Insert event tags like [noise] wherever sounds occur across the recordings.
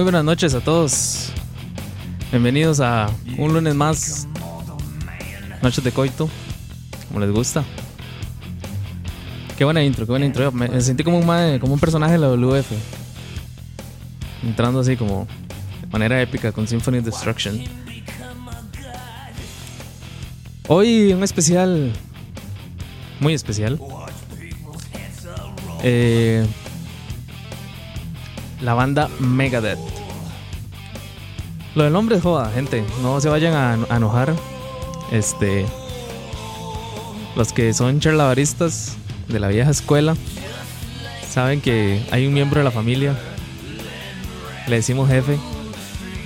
Muy buenas noches a todos. Bienvenidos a un lunes más. Noches de coito, como les gusta. Qué buena intro, qué buena intro. Me sentí como un, como un personaje de la WF. Entrando así como de manera épica con Symphony of Destruction. Hoy un especial muy especial. Eh, la banda Megadeth. Lo del nombre es joda, gente. No se vayan a, enojar. Este. Los que son charlavaristas de la vieja escuela saben que hay un miembro de la familia. Le decimos jefe.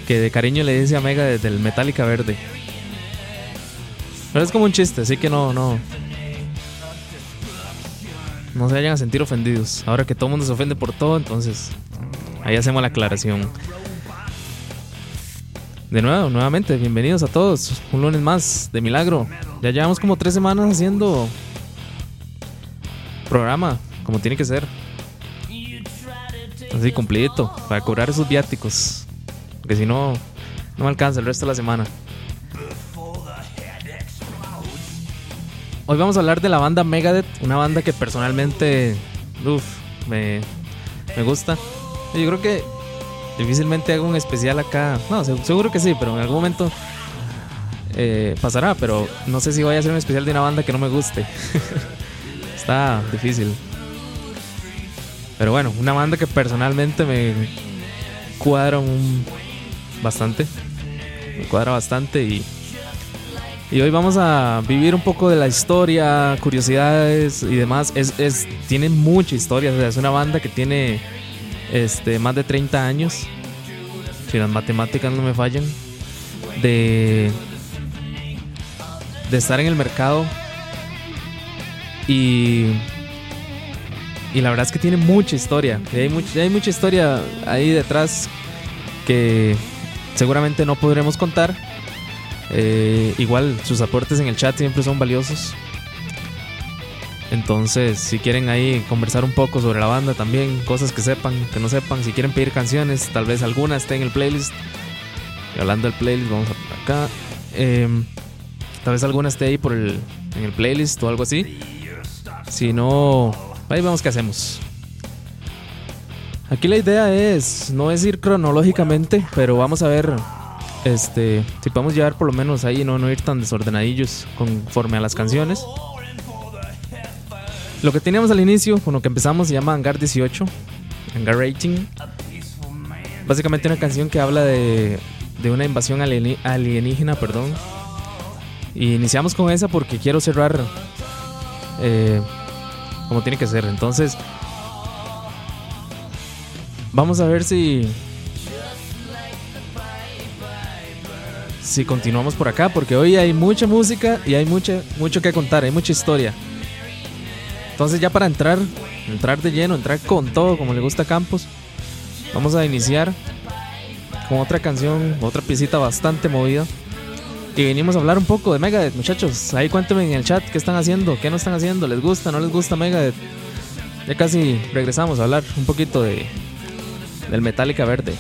Que de cariño le dice a Mega desde el Metallica verde. Pero es como un chiste, así que no, no. No se vayan a sentir ofendidos. Ahora que todo el mundo se ofende por todo, entonces ahí hacemos la aclaración. De nuevo, nuevamente, bienvenidos a todos. Un lunes más de milagro. Ya llevamos como tres semanas haciendo programa, como tiene que ser. Así cumplidito, para cobrar esos viáticos. Porque si no, no me alcanza el resto de la semana. Hoy vamos a hablar de la banda Megadeth, una banda que personalmente me, me gusta. Yo creo que difícilmente hago un especial acá. No, seguro que sí, pero en algún momento eh, pasará. Pero no sé si voy a hacer un especial de una banda que no me guste. [laughs] Está difícil. Pero bueno, una banda que personalmente me cuadra un, bastante. Me cuadra bastante y y hoy vamos a vivir un poco de la historia, curiosidades y demás. Es, es, tiene mucha historia. es una banda que tiene este, más de 30 años. Si las matemáticas no me fallan. De, de estar en el mercado. Y, y la verdad es que tiene mucha historia. Hay, hay mucha historia ahí detrás que seguramente no podremos contar eh, igual, sus aportes en el chat siempre son valiosos. Entonces, si quieren ahí conversar un poco sobre la banda también, cosas que sepan, que no sepan, si quieren pedir canciones, tal vez alguna esté en el playlist. Y hablando del playlist, vamos a acá. Em, tal vez alguna esté ahí por el, en el playlist o algo así. Si no, ahí vemos qué hacemos. Aquí la idea es, no es ir cronológicamente, pero vamos a ver este, si podemos llevar por lo menos ahí, no, no ir tan desordenadillos conforme a las canciones. Lo que teníamos al inicio, con lo que empezamos, se llama Hangar 18, Hangar Rating. Básicamente una canción que habla de, de una invasión alienígena, perdón. Y iniciamos con esa porque quiero cerrar eh, como tiene que ser. Entonces, vamos a ver si si continuamos por acá, porque hoy hay mucha música y hay mucha, mucho que contar, hay mucha historia. Entonces ya para entrar, entrar de lleno, entrar con todo, como le gusta a Campos, vamos a iniciar con otra canción, otra piecita bastante movida. Y venimos a hablar un poco de Megadeth, muchachos. Ahí cuéntenme en el chat qué están haciendo, qué no están haciendo, les gusta, no les gusta Megadeth. Ya casi regresamos a hablar un poquito de del Metallica verde.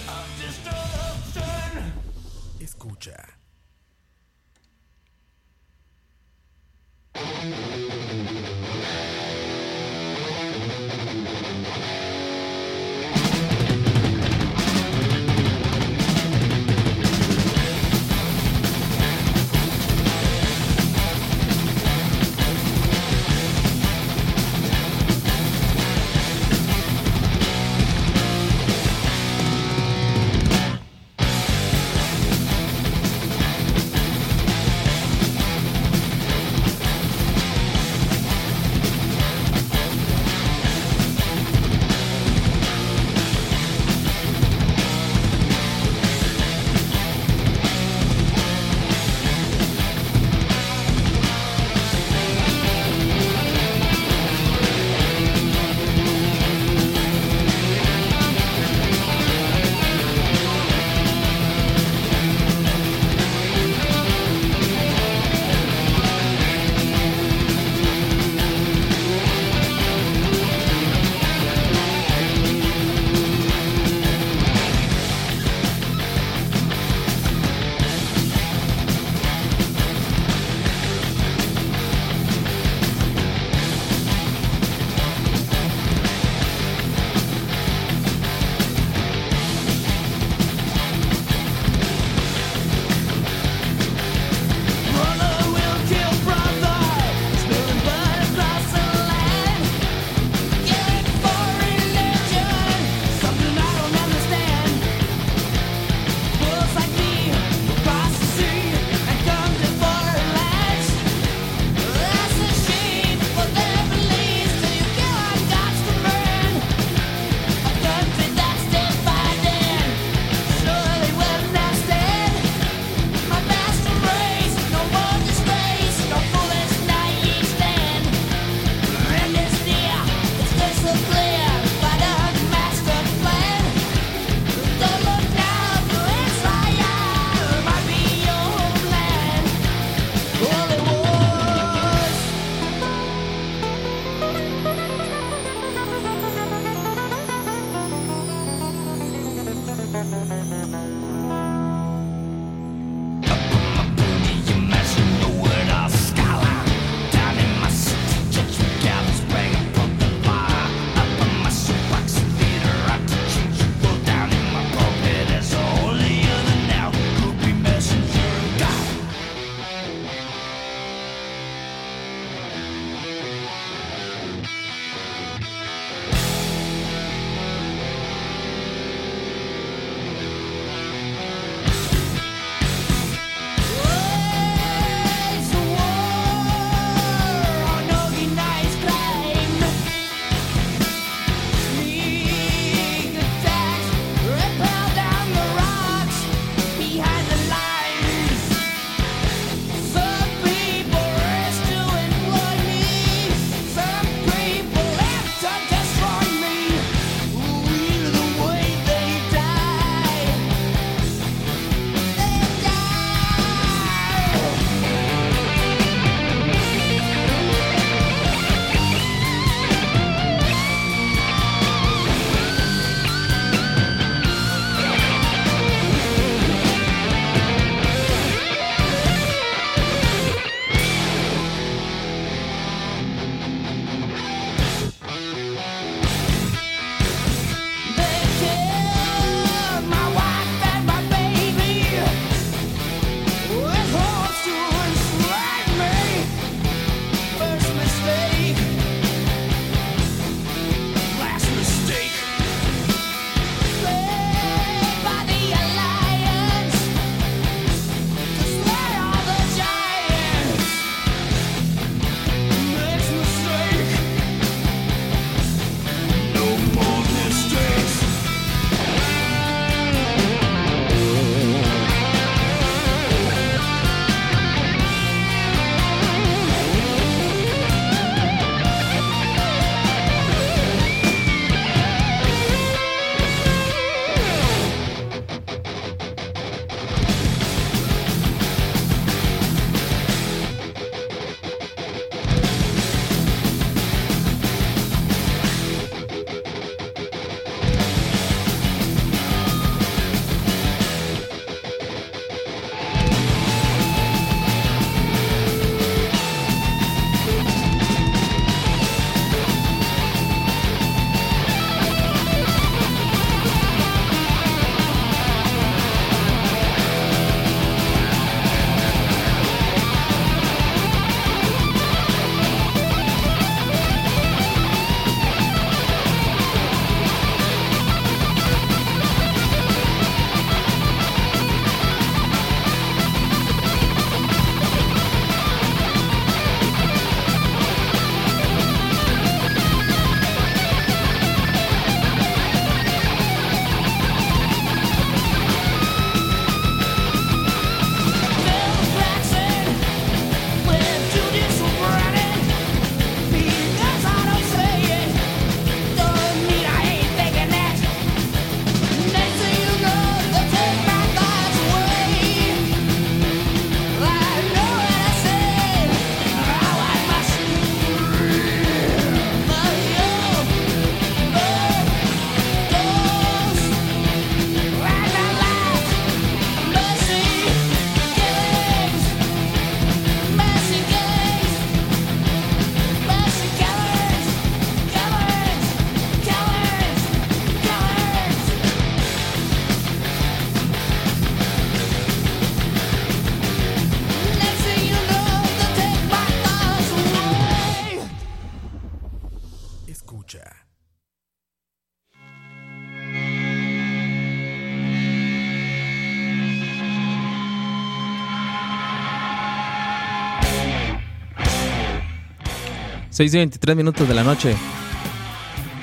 6 y 23 minutos de la noche.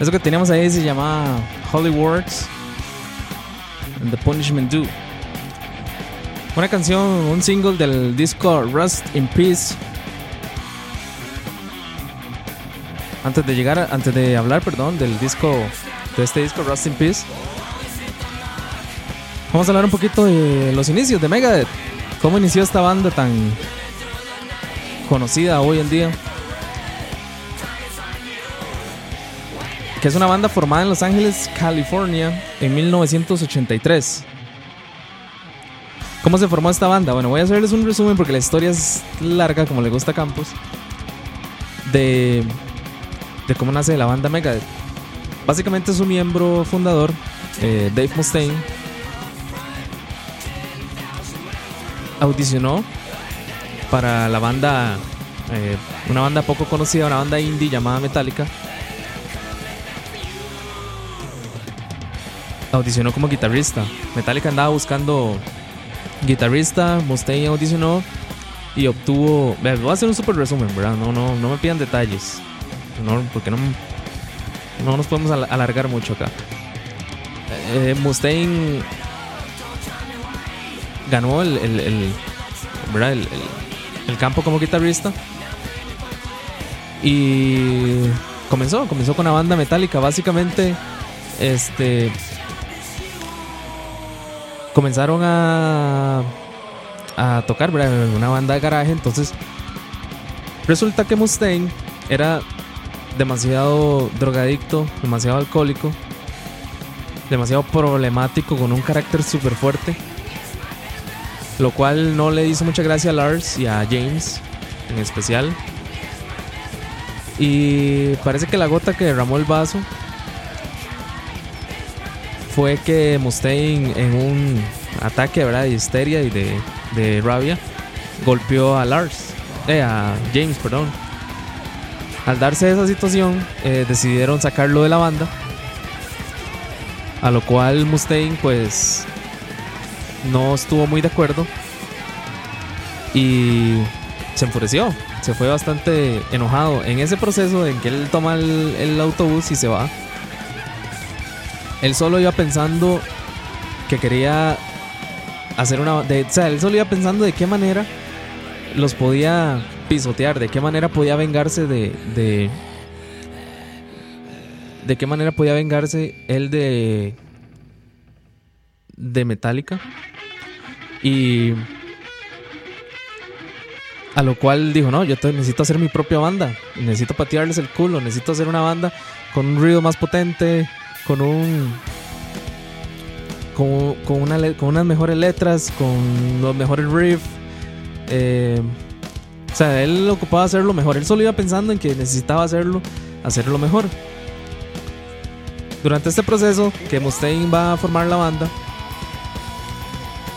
Eso que teníamos ahí se llama Holy Works and The Punishment Do. Una canción, un single del disco Rust in Peace. Antes de llegar, antes de hablar, perdón, del disco, de este disco Rust in Peace, vamos a hablar un poquito de los inicios de Megadeth. ¿Cómo inició esta banda tan conocida hoy en día? Que es una banda formada en Los Ángeles, California, en 1983. ¿Cómo se formó esta banda? Bueno, voy a hacerles un resumen porque la historia es larga, como le gusta a Campos, de, de cómo nace la banda Megadeth. Básicamente su miembro fundador, eh, Dave Mustaine, audicionó para la banda, eh, una banda poco conocida, una banda indie llamada Metallica audicionó como guitarrista. Metallica andaba buscando guitarrista, Mustaine audicionó y obtuvo. Voy a hacer un super resumen, ¿verdad? No, no, no me pidan detalles. No, porque no, no nos podemos alargar mucho acá. Eh, Mustaine ganó el, ¿verdad? el, campo como guitarrista y comenzó, comenzó con una banda metálica. Básicamente, este comenzaron a, a tocar, ¿verdad? Una banda de garaje. Entonces, resulta que Mustaine era demasiado drogadicto, demasiado alcohólico, demasiado problemático, con un carácter súper fuerte. Lo cual no le hizo mucha gracia a Lars y a James en especial. Y parece que la gota que derramó el vaso fue que Mustaine en un ataque de histeria y de, rabia golpeó a Lars, eh, a James, perdón. Al darse esa situación, eh, decidieron sacarlo de la banda. A lo cual Mustaine pues no estuvo muy de acuerdo y se enfureció. Se fue bastante enojado en ese proceso en que él toma el autobús y se va él solo iba pensando que quería hacer una... De, o sea, él solo iba pensando de qué manera los podía pisotear, de qué manera podía vengarse de... De, de qué manera podía vengarse él de... De Metallica. Y... A lo cual dijo, no, yo necesito hacer mi propia banda. Necesito patearles el culo. Necesito hacer una banda con un ruido más potente con un con, con, una, con unas mejores letras, con los mejores riffs. Eh, o sea, él ocupaba hacerlo mejor. Él solo iba pensando en que necesitaba hacerlo, hacerlo mejor. Durante este proceso que Mustaine va a formar la banda,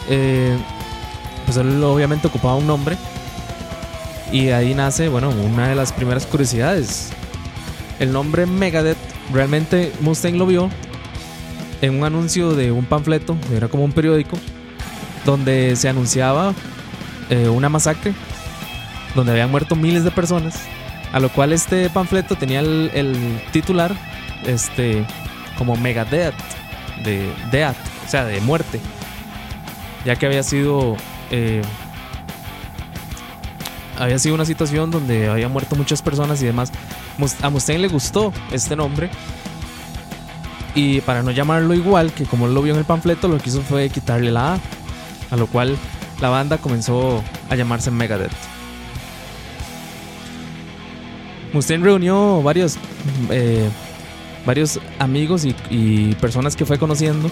eh, pues él obviamente ocupaba un nombre. Y ahí nace, bueno, una de las primeras curiosidades. El nombre Megadeth realmente Mustang lo vio en un anuncio de un panfleto, era como un periódico, donde se anunciaba eh, una masacre, donde habían muerto miles de personas, a lo cual este panfleto tenía el, titular, este, como Megadeth, de death, o sea, de muerte, ya que había sido... Eh, había sido una situación donde había muerto muchas personas y demás. A Mustaine le gustó este nombre. Y para no llamarlo igual que como lo vio en el panfleto, lo que hizo fue quitarle la A. A lo cual la banda comenzó a llamarse Megadeth. Mustaine reunió varios, eh, varios amigos y personas que fue conociendo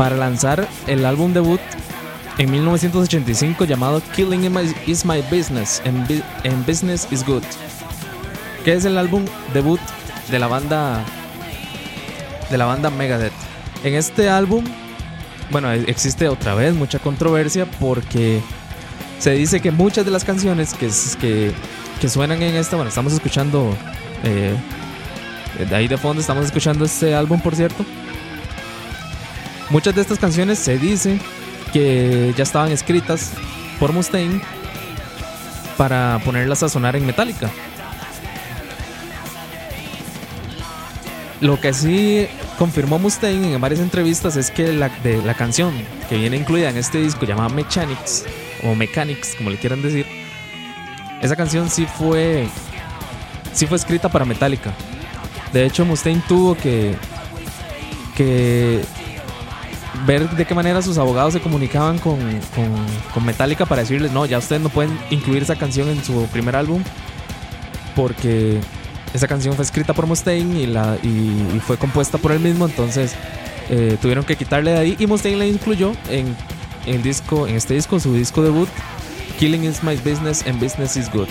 para lanzar el álbum debut en 1985 llamado Killing is My Business and, Business is Good, que es el álbum debut de la banda de la banda Megadeth. En este álbum, bueno, e-, existe otra vez mucha controversia porque se dice que muchas de las canciones que, que, suenan en esta, bueno, estamos escuchando eh, de ahí de fondo estamos escuchando este álbum, por cierto. Muchas de estas canciones se dice que ya estaban escritas por Mustaine, para ponerlas a sonar en Metallica. Lo que sí confirmó Mustaine en varias entrevistas es que la, de la canción que viene incluida en este disco llamada Mechanics o Mechanics, como le quieran decir, esa canción sí fue sí fue escrita para Metallica. De hecho, Mustaine tuvo que que ver de qué manera sus abogados se comunicaban con, con, Metallica para decirles, no, ya ustedes no pueden incluir esa canción en su primer álbum porque esa canción fue escrita por Mustaine y, la, y, fue compuesta por él mismo, entonces eh, tuvieron que quitarle de ahí y Mustaine la incluyó en, en, disco, en este disco, su disco debut, Killing is My Business and Business is Good.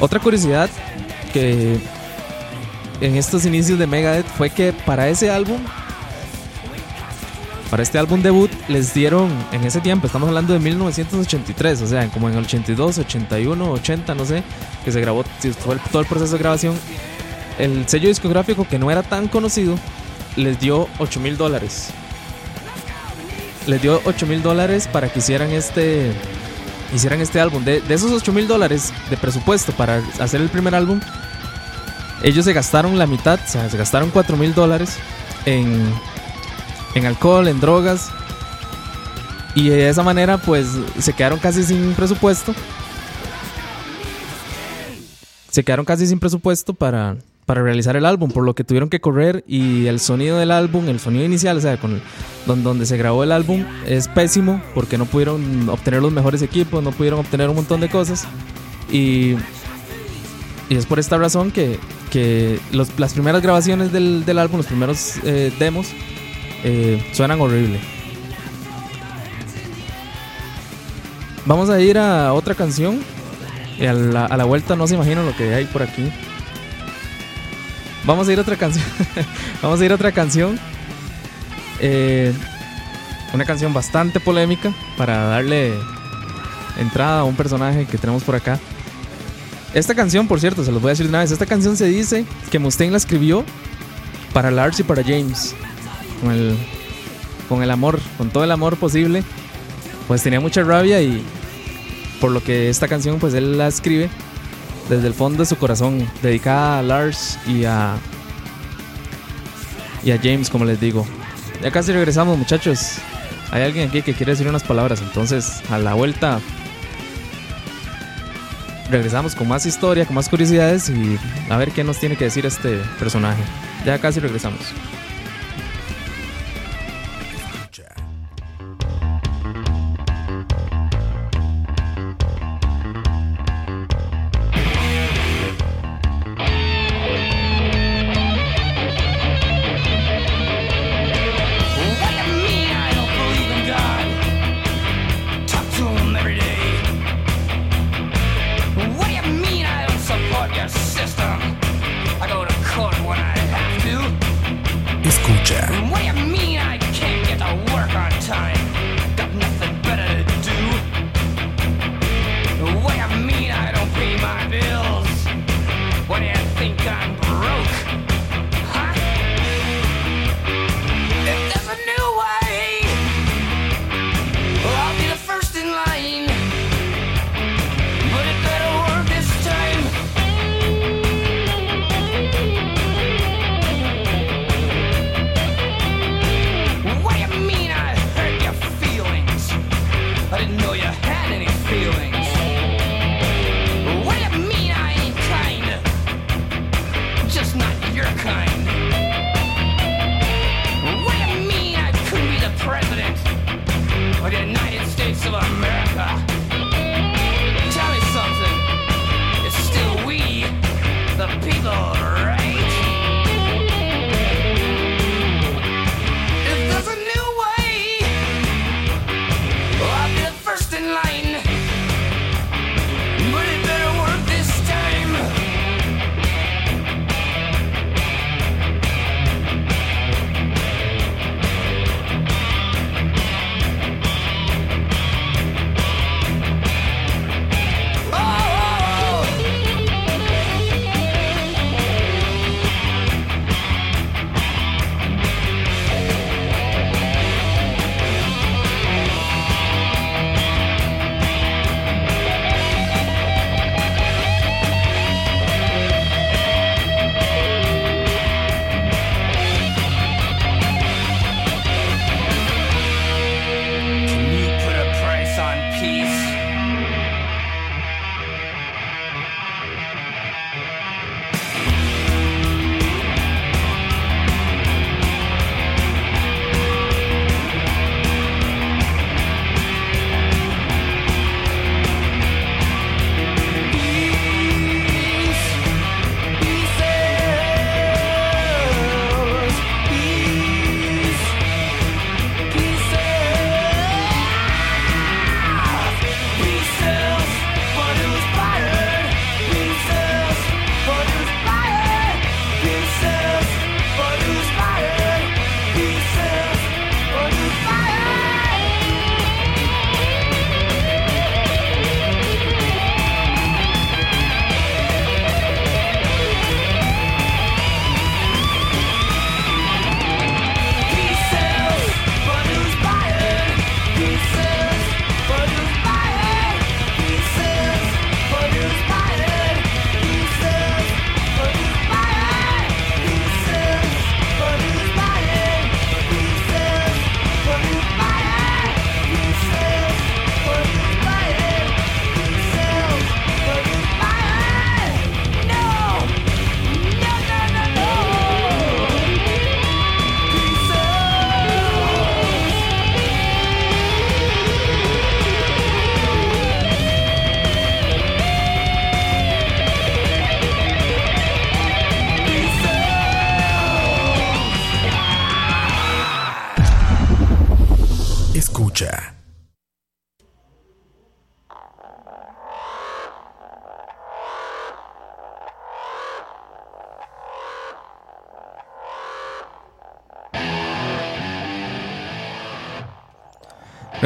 Otra curiosidad que en estos inicios de Megadeth fue que para ese álbum para este álbum debut les dieron en ese tiempo, estamos hablando de 1983, o sea, como en el 82, 81, 80, no sé, que se grabó todo el proceso de grabación. El sello discográfico, que no era tan conocido, les dio 8 mil dólares. Les dio 8 mil dólares para que hicieran este, hicieran este álbum. De, de esos 8 mil dólares de presupuesto para hacer el primer álbum, ellos se gastaron la mitad, o sea, se gastaron 4 mil dólares en en alcohol, en drogas. Y de esa manera pues se quedaron casi sin presupuesto. Se quedaron casi sin presupuesto para, para realizar el álbum, por lo que tuvieron que correr y el sonido del álbum, el sonido inicial, o sea, con donde, se grabó el álbum, es pésimo porque no pudieron obtener los mejores equipos, no pudieron obtener un montón de cosas. Y, y es por esta razón que, que las primeras grabaciones del, del álbum, los primeros eh, demos, eh, suenan horrible. Vamos a ir a otra canción. Y a la, vuelta no se imaginan lo que hay por aquí. Vamos a ir a otra canción. [laughs] Vamos a ir a otra canción. Eh, una canción bastante polémica para darle entrada a un personaje que tenemos por acá. Esta canción, por cierto, se los voy a decir una vez. Esta canción se dice que Mustaine la escribió para Lars y para James con el, con el amor, con todo el amor posible, pues tenía mucha rabia y por lo que esta canción pues él la escribe desde el fondo de su corazón, dedicada a Lars y a y a James, como les digo. Ya casi regresamos, muchachos. Hay alguien aquí que quiere decir unas palabras, entonces a la vuelta regresamos con más historia, con más curiosidades y a ver qué nos tiene que decir este personaje. Ya casi regresamos.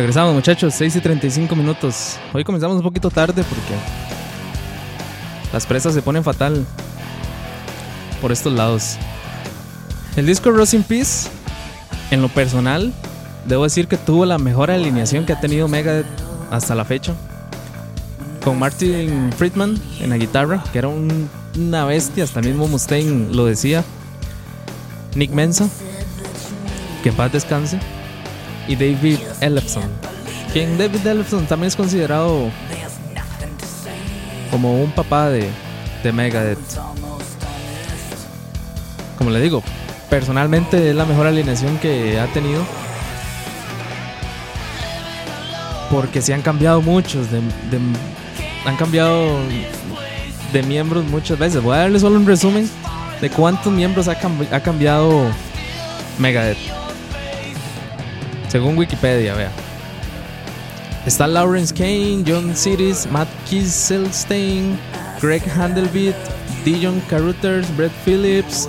Regresamos muchachos, 6 y 35 minutos. Hoy comenzamos un poquito tarde porque las presas se ponen fatal por estos lados. El disco Rose in Peace, en lo personal, debo decir que tuvo la mejor alineación que ha tenido Megadeth hasta la fecha. Con Martin Friedman en la guitarra, que era un- una bestia, hasta mismo Mustaine lo decía. Nick Mensa, que en paz descanse. Y David Ellefson. Quien David Ellefson también es considerado como un papá de, de Megadeth. Como le digo, personalmente es la mejor alineación que ha tenido. Porque se han cambiado muchos, de, han cambiado de miembros muchas veces. Voy a darle solo un resumen de cuántos miembros ha cambiado Megadeth. Según Wikipedia, vea. Está Lawrence Kane, John Cities, Matt Kieselstein, Greg Handelbeat, Dijon Carruthers, Brett Phillips,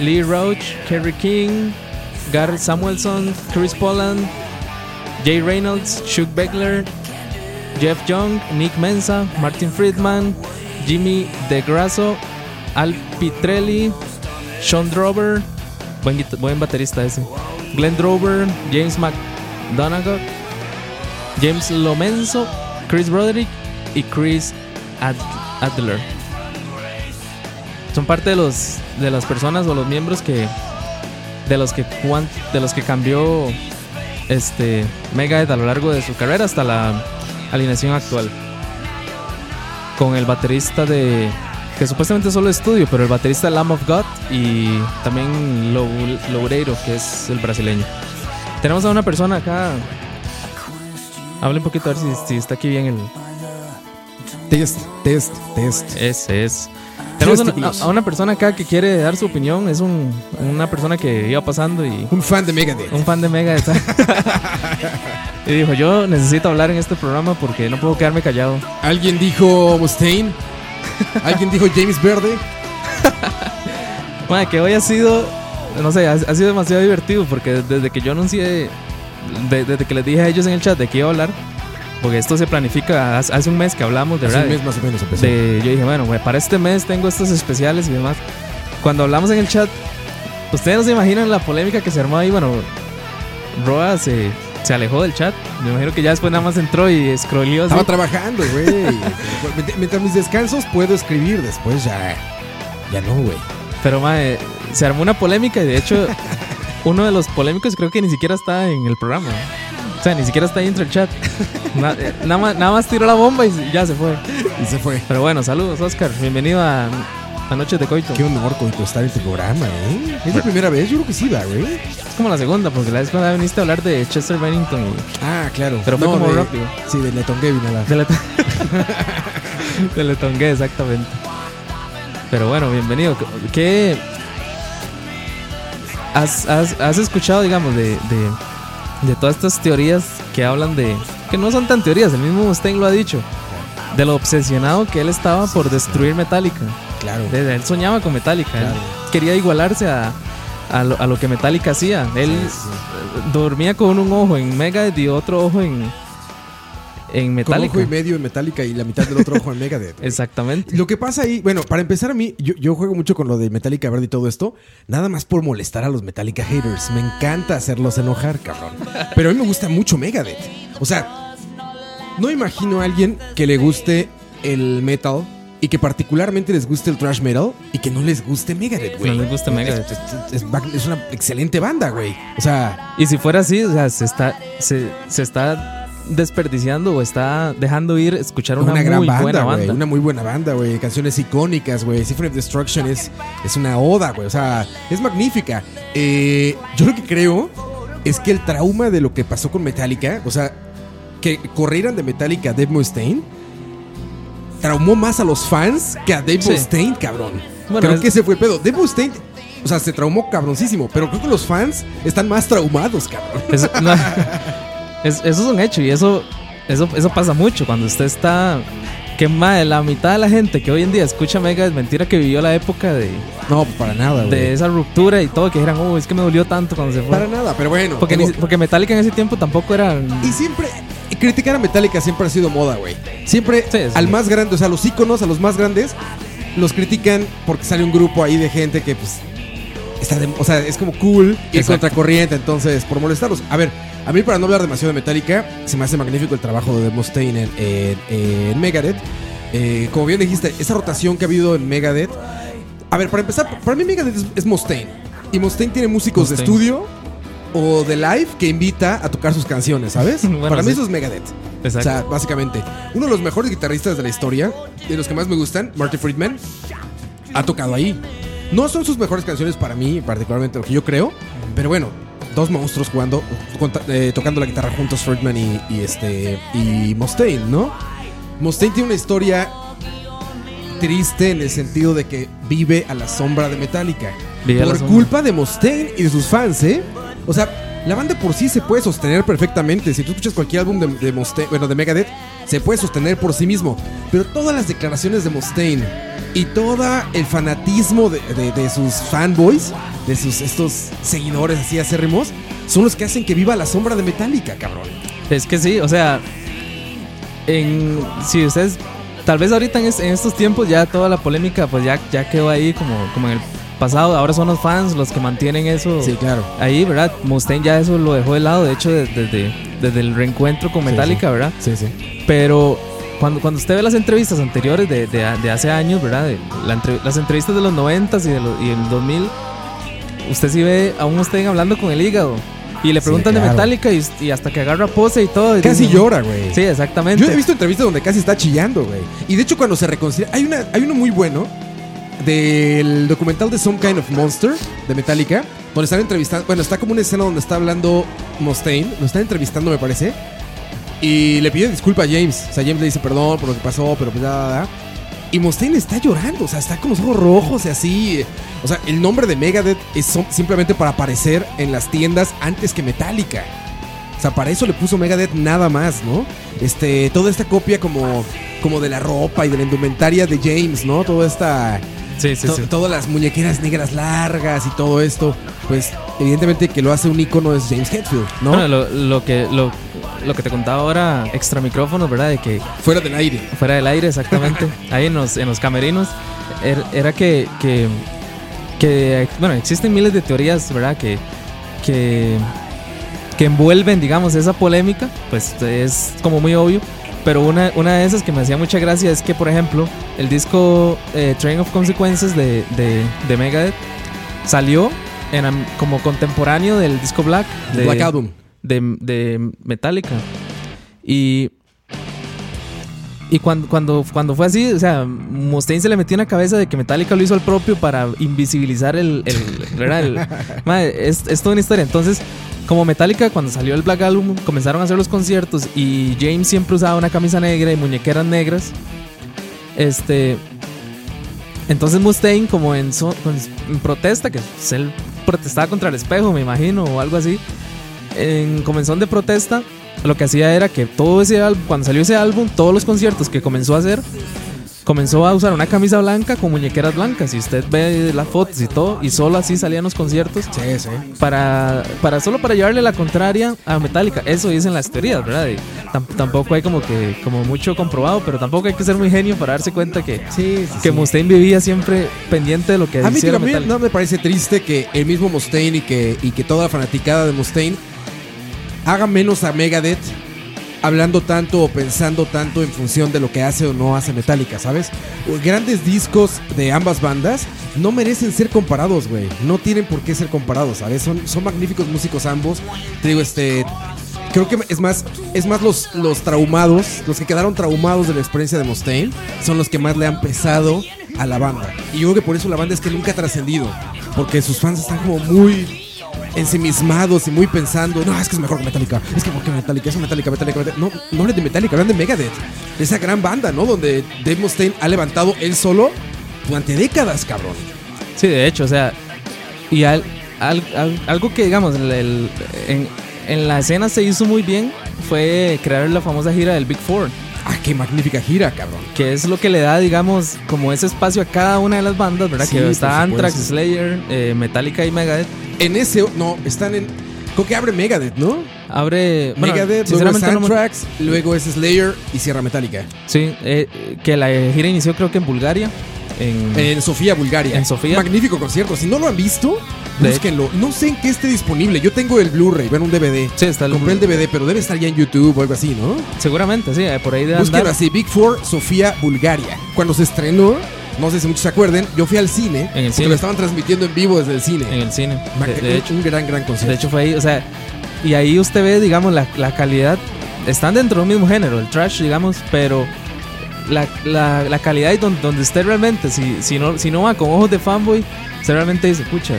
Lee Roach, Kerry King, Garrett Samuelson, Chris Poland, Jay Reynolds, Chuck Beckler, Jeff Young, Nick Mensa, Martin Friedman, Jimmy DeGrasso, Al Pitrelli, Sean Drover, buen, buen baterista ese, Glenn Drover, James McDonough, James Lomenzo, Chris Broderick y Chris Ad- Adler. Son parte de los de las personas o los miembros que de los que de los que cambió este Megadeth a lo largo de su carrera hasta la alineación actual. Con el baterista de que supuestamente solo estudio, pero el baterista Lamb of God y también Lou- Loureiro, que es el brasileño. Tenemos a una persona acá. Hable un poquito a ver si, si está aquí bien el. Test, test, test. Ese es. Tenemos una- a una persona acá que quiere dar su opinión. Es un, una persona que iba pasando y Un fan de Megadeth. un fan de Megadeth. [laughs] y dijo: Yo necesito hablar en este programa porque no puedo quedarme callado. Alguien dijo Mustaine. Alguien dijo James Verde. Madre, que hoy ha sido, no sé, ha, ha sido demasiado divertido porque desde que yo anuncié, de- desde que les dije a ellos en el chat de que iba a hablar, porque esto se planifica hace, hace un mes que hablamos de Hace un verdad. mes más o menos empezó. de- yo dije, bueno, para este mes tengo estos especiales y demás. Cuando hablamos en el chat, ustedes no se imaginan la polémica que se armó ahí. Bueno, Roa se, se alejó del chat. Me imagino que ya después nada más entró y scrolleó así. Estaba trabajando, güey. [laughs] Mient- Mientras mis descansos puedo escribir, después ya. Ya no, güey. Pero, madre, se armó una polémica y de hecho, uno de los polémicos creo que ni siquiera está en el programa. O sea, ni siquiera está ahí dentro del chat. Na- eh, nada, más, nada más tiró la bomba y ya se fue. Y se fue. Pero bueno, saludos, Oscar. Bienvenido a, a Noches de Coito. Qué honor con estar en tu programa, ¿eh? ¿Es la primera vez? Yo creo que sí, va, güey. Es como la segunda, porque la vez cuando viniste a hablar de Chester Bennington y Ah, claro. Pero fue como de- rápido. Sí, de Leton Gavin a la. de la, [laughs] de la tongué, exactamente. Pero bueno, bienvenido. ¿Qué has, has- has escuchado, digamos, de, de, de todas estas teorías que hablan de... que no son tan teorías, el mismo Mustaine lo ha dicho. De lo obsesionado que él estaba por destruir Metallica. Claro. Desde- Él soñaba con Metallica. él quería igualarse a, a, lo, a lo que Metallica hacía. Él Sí, sí. dormía con un ojo en Megadeth y otro ojo en, en Con Metallica. ojo y medio en Metallica y la mitad del otro ojo en Megadeth. güey. Exactamente. Lo que pasa ahí, bueno, para empezar a mí, yo, yo juego mucho con lo de Metallica Verde y todo esto, nada más por molestar a los Metallica haters. Me encanta hacerlos enojar, cabrón. Pero a mí me gusta mucho Megadeth. O sea, no imagino a alguien que le guste el metal y que particularmente les guste el thrash metal y que no les guste Megadeth, güey. No les guste Megadeth. Es, es- es- es una excelente banda, güey. O sea, Y si fuera así, o sea, se está, se, se está desperdiciando o está dejando ir escuchar una, una, gran muy buena banda, güey. banda. Una muy buena banda, güey. Canciones icónicas, güey. Symphony of Destruction es, es una oda, güey. O sea, es magnífica. Eh, yo lo que creo es que el trauma de lo que pasó con Metallica, o sea, que corrieran de Metallica a Dave Mustaine, traumó más a los fans que a Dave Sí. Mustaine, cabrón. Bueno, creo es- que ese fue el pedo. Dave Mustaine, o sea, se traumó cabroncísimo, pero creo que los fans están más traumados, cabrón. Eso, [laughs] no, es- eso es un hecho y eso, eso, eso pasa mucho cuando usted está que más la mitad de la gente que hoy en día escucha Mega es mentira que vivió la época de, No, para nada, de esa ruptura y todo, que dijeran, oh, es que me dolió tanto cuando se fue. Para nada, pero bueno. Porque, digo, ni- porque Metallica en ese tiempo tampoco era. Y siempre, criticar a Metallica siempre ha sido moda, güey. Siempre Sí, sí. al más grande, o sea, los íconos, a los más grandes, los critican porque sale un grupo ahí de gente que, pues, está de- o sea, es como cool Exacto. contracorriente, entonces, por molestarlos. A ver, a mí para no hablar demasiado de Metallica, se me hace magnífico el trabajo de Mustaine en, en- en Megadeth. Eh, como bien dijiste, esa rotación que ha habido en Megadeth. A ver, para empezar, para mí Megadeth es, es Mustaine. Y Mustaine tiene músicos de estudio o de live que invita a tocar sus canciones, ¿sabes? [laughs] Bueno, para mí sí. eso es Megadeth. Exacto. O sea, básicamente, uno de los mejores guitarristas de la historia, de los que más me gustan, Marty Friedman, ha tocado ahí. No son sus mejores canciones para mí, particularmente lo que yo creo, pero bueno, dos monstruos jugando, eh, tocando la guitarra juntos, Friedman y, y este y Mustaine, ¿no? Mustaine tiene una historia triste en el sentido de que vive a la sombra de Metallica. Vive por culpa de Mustaine y de sus fans, ¿eh? O sea, la banda por sí se puede sostener perfectamente. Si tú escuchas cualquier álbum de, de bueno, de Megadeth, se puede sostener por sí mismo. Pero todas las declaraciones de Mustaine y todo el fanatismo de, de- sus fanboys, de sus estos seguidores así acérrimos, son los que hacen que viva la sombra de Metallica, cabrón. Es que sí, o sea, en, si ustedes, tal vez ahorita en, en estos tiempos ya toda la polémica pues ya, ya quedó ahí como, como en el pasado, ahora son los fans los que mantienen eso Sí, claro. ahí, ¿verdad? Mustaine ya eso lo dejó de lado, de hecho de- desde, desde el reencuentro con Sí, Metallica, sí. ¿verdad? Sí, sí. Pero cuando, cuando usted ve las entrevistas anteriores de, de- de hace años, ¿verdad? De la entre- las entrevistas de los 90 y, de los- y el 2000, usted sí ve a un Mustaine hablando con el hígado. Y le Sí, preguntan claro. de Metallica y, y hasta que agarra pose y todo. y Casi llora, güey. Sí, exactamente. Yo he visto entrevistas donde casi está chillando, güey. Y de hecho, cuando se reconcilia. Hay, una, hay uno muy bueno del documental de Some Kind of Monster de Metallica. Donde están entrevistando. Bueno, está como una escena donde está hablando Mustaine. Lo están entrevistando, me parece. Y le pide disculpa a James. O sea, James le dice perdón por lo que pasó, pero pues ya. Y Mustaine está llorando, o sea, está con los ojos rojos y así. O sea, el nombre de Megadeth es simplemente para aparecer en las tiendas antes que Metallica. O sea, para eso le puso Megadeth nada más, ¿no? Este, toda esta copia como, como de la ropa y de la indumentaria de James, ¿no? Toda esta. Sí, sí, to- sí. Todas las muñequeras negras largas y todo esto. Pues, evidentemente que lo hace un icono es James Hetfield, ¿no? Bueno, lo, lo que, lo, lo que te contaba ahora, extra micrófonos, ¿verdad? De que Fuera del aire. fuera del aire, exactamente, [laughs] ahí en los, en los camerinos, er- era que, que, que, bueno, existen miles de teorías, ¿verdad? Que, que, que envuelven, digamos, esa polémica, pues es como muy obvio. Pero una, una de esas que me hacía mucha gracia es que, por ejemplo, el disco eh, Train of Consequences de, de, de Megadeth salió en, como contemporáneo del disco Black. De, Black Album. de, de Metallica. Y. Y cuando, cuando, cuando fue así, o sea, Mustaine se le metió en la cabeza de que Metallica lo hizo al propio para invisibilizar el. el. El- [laughs] Madre, es, es toda una historia. Entonces, como Metallica, cuando salió el Black Album, comenzaron a hacer los conciertos y James siempre usaba una camisa negra y muñequeras negras. Este. Entonces Mustaine, como en, so- en protesta, que él protestaba contra el espejo, me imagino, o algo así, en comenzón de protesta, lo que hacía era que todo ese álbum, cuando salió ese álbum, todos los conciertos que comenzó a hacer, comenzó a usar una camisa blanca con muñequeras blancas. Y usted ve las fotos y todo, y solo así salían los conciertos Sí, sí. para, para solo para llevarle la contraria a Metallica. Eso dicen las teorías, ¿verdad? Y tampoco hay como que como mucho comprobado, pero tampoco hay que ser muy genio para darse cuenta que, Sí, que. Mustaine vivía siempre pendiente de lo que A mí también Metallica. no me parece triste que el mismo Mustaine y que, y que toda la fanaticada de Mustaine haga menos a Megadeth hablando tanto o pensando tanto en función de lo que hace o no hace Metallica, ¿sabes? Grandes discos de ambas bandas no merecen ser comparados, güey. No tienen por qué ser comparados, ¿sabes? Son, son magníficos músicos ambos. Te digo, este... Creo que es más, es más los, los traumados, los que quedaron traumados de la experiencia de Mustaine, son los que más le han pesado a la banda. Y yo creo que por eso la banda es que nunca ha trascendido. Porque sus fans están como muy ensimismados y muy pensando, no, es que es mejor que Metallica, es que porque Metallica, es Metallica, Metallica, Metallica. No, no hablen de Metallica, hablan de Megadeth. De esa gran banda, ¿no? Donde Dave Mustaine ha levantado él solo durante décadas, cabrón. Sí, de hecho, o sea, y al- al- al- algo que digamos en la escena se hizo muy bien fue crear la famosa gira del Big Four. Ah, qué magnífica gira, cabrón. que es lo que le da, digamos, como ese espacio a cada una de las bandas, ¿verdad? Sí, que está Anthrax. Slayer, eh, Metallica y Megadeth. En ese, no, están en. Creo que abre Megadeth, ¿no? Abre. bueno, Megadeth, luego es no Anthrax, luego es Slayer y cierra Metallica. Sí, eh, que la gira inició creo que en Bulgaria. En, En Sofía, Bulgaria. En Sofía. Magnífico concierto. Si no lo han visto, De- búsquenlo. No sé en qué esté disponible. Yo tengo el Blu-ray, bueno, un DVD. sí, está el- Compré el DVD, pero debe estar ya en YouTube o algo así, ¿no? Seguramente, sí, eh, por ahí de así, Big Four, Sofía, Bulgaria. Cuando se estrenó, no sé si muchos se acuerden, yo fui al cine. En el porque cine. lo estaban transmitiendo en vivo desde el cine. En el cine. De, de hecho, un gran, gran de concierto. hecho fue ahí, o sea, y ahí usted ve, digamos, la, la calidad. Están dentro del mismo género, el trash, digamos, pero la, la, la calidad y donde, donde usted realmente, si, si, no, si no va con ojos de fanboy, usted realmente dice, escucha,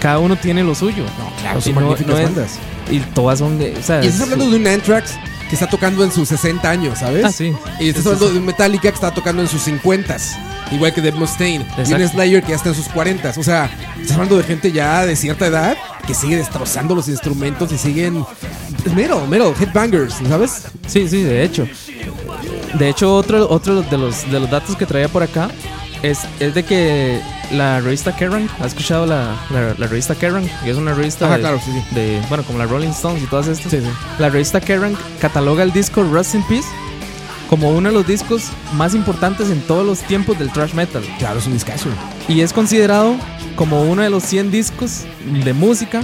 cada uno tiene lo suyo. no, claro, son no- magníficas no es- bandas. Y todas son, eh, o sea, Y estás su- hablando de un Anthrax que está tocando en sus 60 años, ¿sabes? Ah, sí. Y estás hablando de un Metallica que está tocando en sus 50 Igual que Dave Mustaine. Y un Exacto. Slayer que ya está en sus 40 O sea, estás hablando de gente ya de cierta edad que sigue destrozando los instrumentos y siguen. Metal, metal, headbangers, ¿sabes? Sí, sí, de hecho. De hecho, otro, otro de los, de los datos que traía por acá es, es de que la revista Kerrang, ¿has escuchado la, la, la revista Kerrang? Que es una revista Ajá, de, claro, sí, sí. de, bueno, como la Rolling Stones y todas estas. Sí, sí. La revista Kerrang cataloga el disco Rust in Peace como uno de los discos más importantes en todos los tiempos del thrash metal. Claro, es un discazo. Y es considerado como uno de los 100 discos de música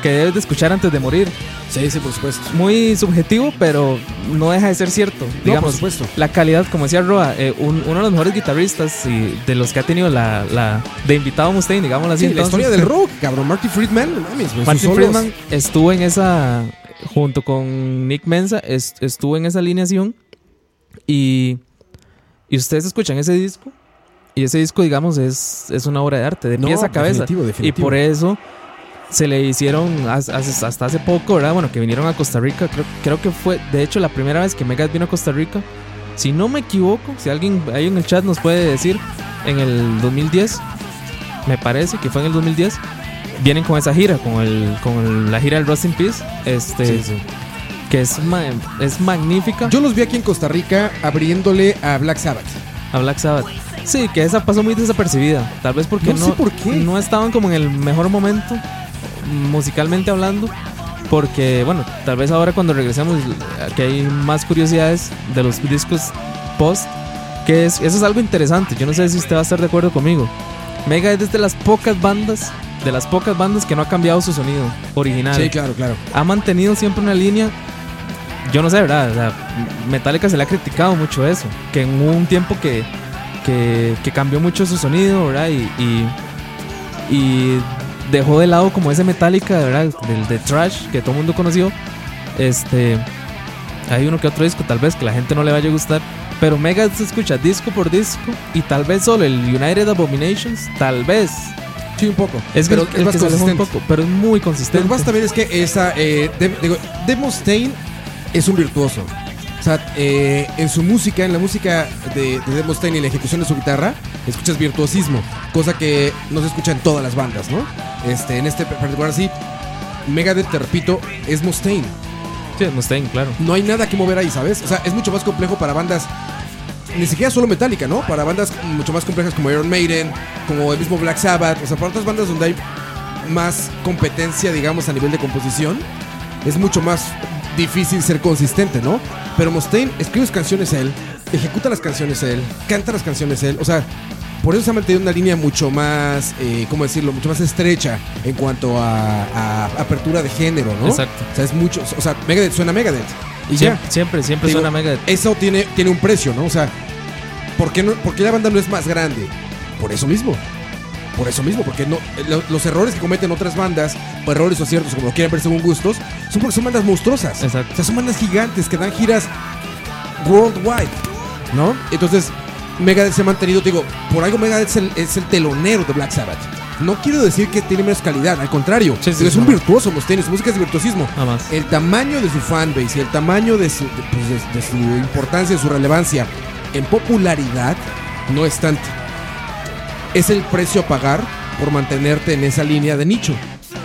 que debes de escuchar antes de morir. Sí, sí, por supuesto. Muy subjetivo, pero no deja de ser cierto. Digamos, por supuesto. la calidad, como decía Roa, eh, un- uno de los mejores guitarristas y de los que ha tenido la, la de invitado Mustaine, digámoslo así. Sí, la entonces, historia del rock, cabrón. Marty Friedman, no mames, güey, sus Martin solos. Friedman estuvo en esa, junto con Nick Menza, es- estuvo en esa alineación y, y ustedes escuchan ese disco y ese disco, digamos, es, es una obra de arte, de No, pies a cabeza. definitivo, Y definitivo. por eso se le hicieron as- as- hasta hace poco, ¿verdad? Bueno, que vinieron a Costa Rica, creo, creo que fue, de hecho, la primera vez que Megadeth vino a Costa Rica. Si no me equivoco, si alguien ahí en el chat nos puede decir, en el 2010, me parece que fue en el 2010, vienen con esa gira, con, el, con el- la gira del Rust in Peace, este, Sí, sí. que es, ma- es magnífica Yo los vi aquí en Costa Rica abriéndole a Black Sabbath. a Black Sabbath. Sí, que esa pasó muy desapercibida, tal vez porque No no, sé por qué. no estaban como en el mejor momento, musicalmente hablando. Porque, bueno, tal vez ahora cuando regresemos, que hay más curiosidades de los discos post, que es, eso es algo interesante. Yo no sé si usted va a estar de acuerdo conmigo. Megadeth es de las pocas bandas, de las pocas bandas que no ha cambiado su sonido original. Sí, claro, claro. Ha mantenido siempre una línea. Yo no sé, ¿verdad? O sea, Metallica se le ha criticado mucho eso. Que en un tiempo que, que, que cambió mucho su sonido, ¿verdad? Y, y, y dejó de lado como ese Metallica, ¿verdad? Del de Trash que todo el mundo conoció. Este. Hay uno que otro disco, tal vez que la gente no le vaya a gustar. Pero Mega se escucha disco por disco. Y tal vez solo el United Abominations, tal vez. Sí, un poco. Es pero que, el más que un poco, pero es muy Lo consistente. que pasa también es que esa. Eh, digo, Mustaine es un virtuoso. O sea, eh, en su música, en la música de, de Dave Mustaine y la ejecución de su guitarra, escuchas virtuosismo, cosa que no se escucha en todas las bandas, ¿no? Este, en este particular sí, Megadeth, te repito, es Mustaine. Sí, Mustaine, claro. No hay nada que mover ahí, ¿sabes? O sea, es mucho más complejo para bandas. Ni siquiera solo Metallica, ¿no? Para bandas mucho más complejas como Iron Maiden, como el mismo Black Sabbath, o sea, para otras bandas donde hay más competencia, digamos, a nivel de composición, es mucho más difícil ser consistente, ¿no? Pero Mustaine escribe sus canciones él, ejecuta las canciones él, canta las canciones él, o sea, por eso se ha mantenido una línea mucho más, eh, ¿cómo decirlo? Mucho más estrecha en cuanto a, a apertura de género, ¿no? Exacto. O sea, es mucho, o sea, Megadeth suena Megadeth. Y Siempre, ya. siempre, siempre Digo, suena Megadeth. Eso tiene, tiene un precio, ¿no? O sea, ¿por qué, no, por qué la banda no es más grande? Por eso mismo. Por eso mismo, porque no, lo- los errores que cometen otras bandas, o errores o aciertos, como lo quieran ver según gustos, son porque son bandas monstruosas. Exacto. O sea, son bandas gigantes que dan giras worldwide, ¿no? Entonces, Megadeth se ha mantenido, te digo, por algo Megadeth es el, es el telonero de Black Sabbath. No quiero decir que tiene menos calidad, al contrario, Sí, es un virtuoso Mustaine, su música es virtuosismo. Nada más. El tamaño de su fanbase y el tamaño de su, de, pues, de- de su importancia, de su relevancia en popularidad no es tanto. Es el precio a pagar por mantenerte en esa línea de nicho.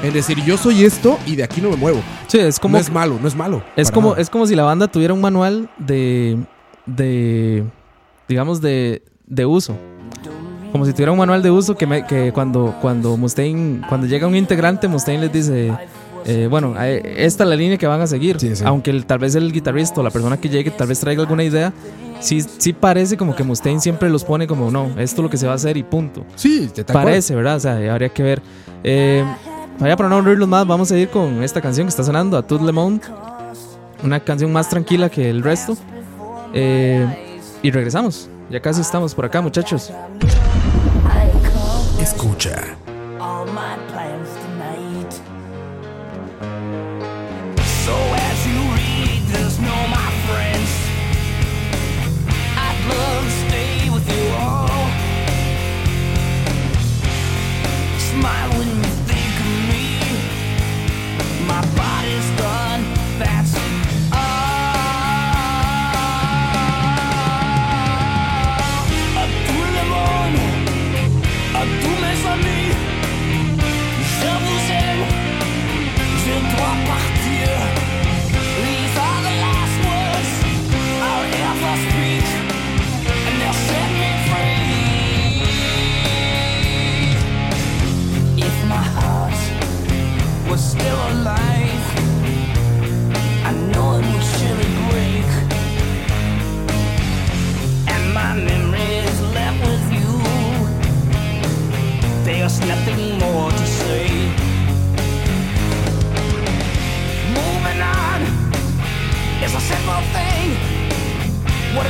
Es decir, yo soy esto y de aquí no me muevo. Sí, es como, no es malo, no es malo. es, como, nada. es como si la banda tuviera un manual de, de, digamos, de, de uso. Como si tuviera un manual de uso que, me- que cuando, cuando Mustaine, cuando llega un integrante, Mustaine les dice, eh, bueno, esta es la línea que van a seguir. Sí, sí. Aunque el- tal vez el guitarrista o la persona que llegue tal vez traiga alguna idea, sí, sí parece como que Mustaine siempre los pone como, no, esto es lo que se va a hacer y punto. Sí, te tal cual. Parece, ¿verdad? O sea, habría que ver. Eh, vaya para no aburrirlos más, vamos a ir con esta canción que está sonando, a Tout Le Monde. Una canción más tranquila que el resto. Eh, y regresamos. Ya casi estamos por acá, muchachos. Escucha. There's nothing more to say. Moving on is a simple thing. What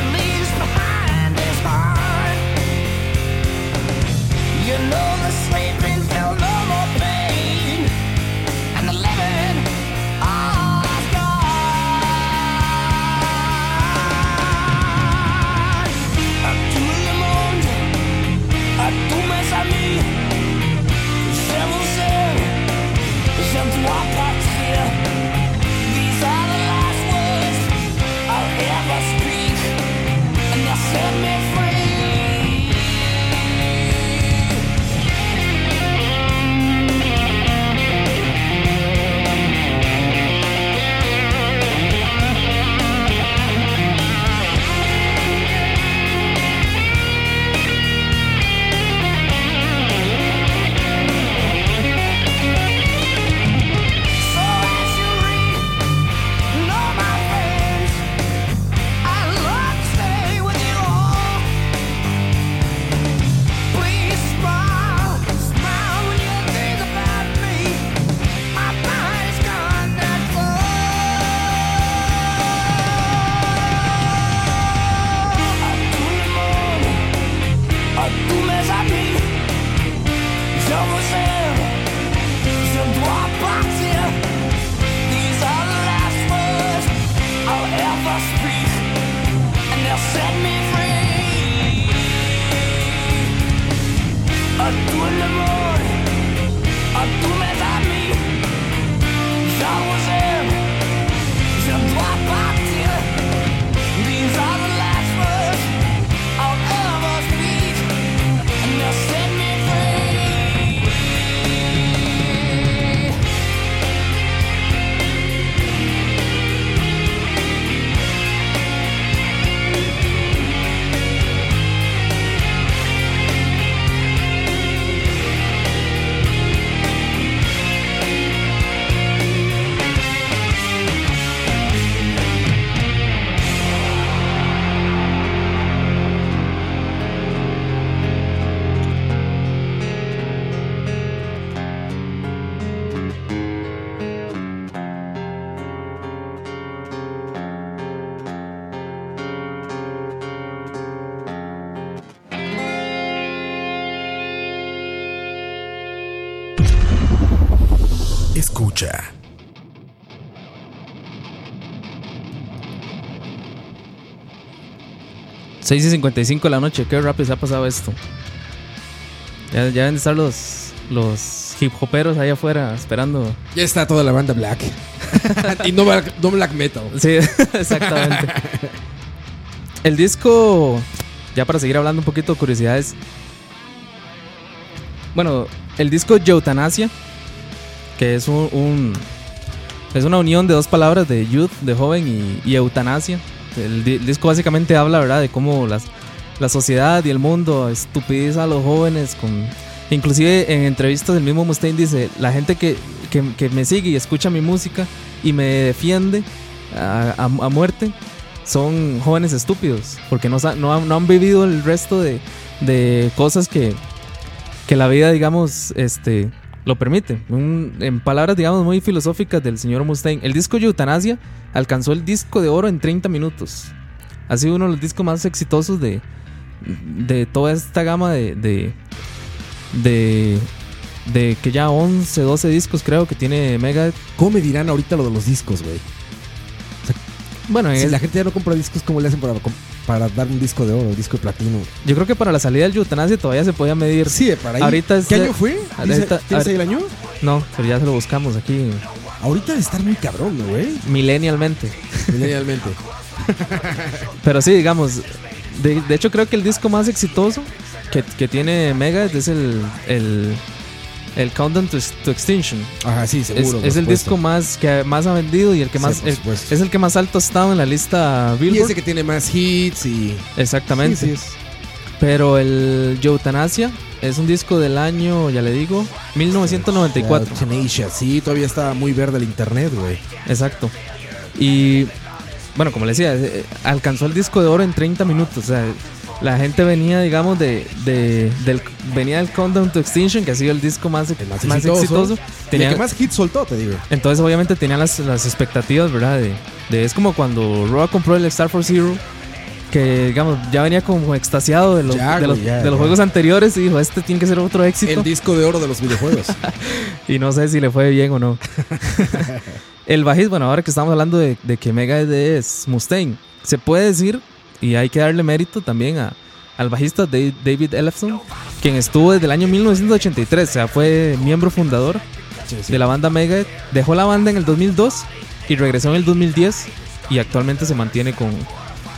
Escucha. Seis y 55 de la noche, qué rápido se ha pasado esto. Ya, ya deben de estar los, los hip hoperos ahí afuera esperando. Ya está toda la banda black. [laughs] y no black, no black metal. Sí, [laughs] exactamente. El disco, ya para seguir hablando un poquito de curiosidades. Bueno, el disco Eutanasia, que es un, es una unión de dos palabras de youth, de joven, y, eutanasia, El, di- el disco básicamente habla, ¿verdad? De cómo las, la sociedad y el mundo estupidiza a los jóvenes con... Inclusive en entrevistas el mismo Mustaine dice, la gente que, que, me sigue y escucha mi música y me defiende a, a- muerte son jóvenes estúpidos, porque no, no, no han vivido el resto de, de cosas que, que la vida, digamos, este, lo permite. Un- en palabras, digamos, muy filosóficas del señor Mustaine, el disco Eutanasia alcanzó el disco de oro en 30 minutos. Ha sido uno de los discos más exitosos de, de toda esta gama de, de, de, de que ya 11, 12 discos creo que tiene Megadeth. ¿Cómo me dirán ahorita lo de los discos, güey? Bueno, Si es- la gente ya no compra discos, ¿cómo le hacen para, para dar un disco de oro, un disco de platino? yo creo que para la salida del Eutanasia todavía se podía medir. Sí, para ahí. Ahorita ¿Qué año fue? ahorita- ¿Tienes ahí el año? No, pero ya se lo buscamos aquí Ahorita debe estar muy cabrón, ¿no, güey. millennialmente. Milenialmente. [laughs] Pero sí, digamos, de, de hecho creo que el disco más exitoso que, que tiene Megadeth es el, el, el Countdown to, to Extinction. Ajá, sí, seguro. es el disco más que más ha vendido y el que más el- es el que más alto ha estado en la lista Y Billboard. ese que tiene más hits y. Exactamente. Sí, sí, es- Pero el Eutanasia es un disco del año, ya le digo, 1994. Ya, Tenacia, sí, todavía estaba muy verde el internet, güey. Exacto. Y bueno, como le decía, eh, alcanzó el disco de oro en 30 minutos. O sea, la gente venía, digamos, de, de- del, venía del Countdown to Extinction, que ha sido el disco más, El más más exitoso. exitoso. Y el Tenía- que más hits soltó, te digo. Entonces, obviamente, tenían las, las expectativas, ¿verdad? De, de- es como cuando Roa compró el Star Force Zero, que, digamos, ya venía como extasiado de los, Ya, de los, güey, ya, de los ya. juegos anteriores y dijo, este tiene que ser otro éxito. El disco de oro de los videojuegos. [laughs] Y no sé si le fue bien o no. [laughs] el bajista, bueno, ahora que estamos hablando de, de que Megadeth es Mustaine, se puede decir, y hay que darle mérito también a, al bajista David Ellefson, quien estuvo desde el año 1983, o sea, fue miembro fundador Sí, sí. de la banda Megadeth. Dejó la banda en el 2002 y regresó en el 2010 y actualmente se mantiene con,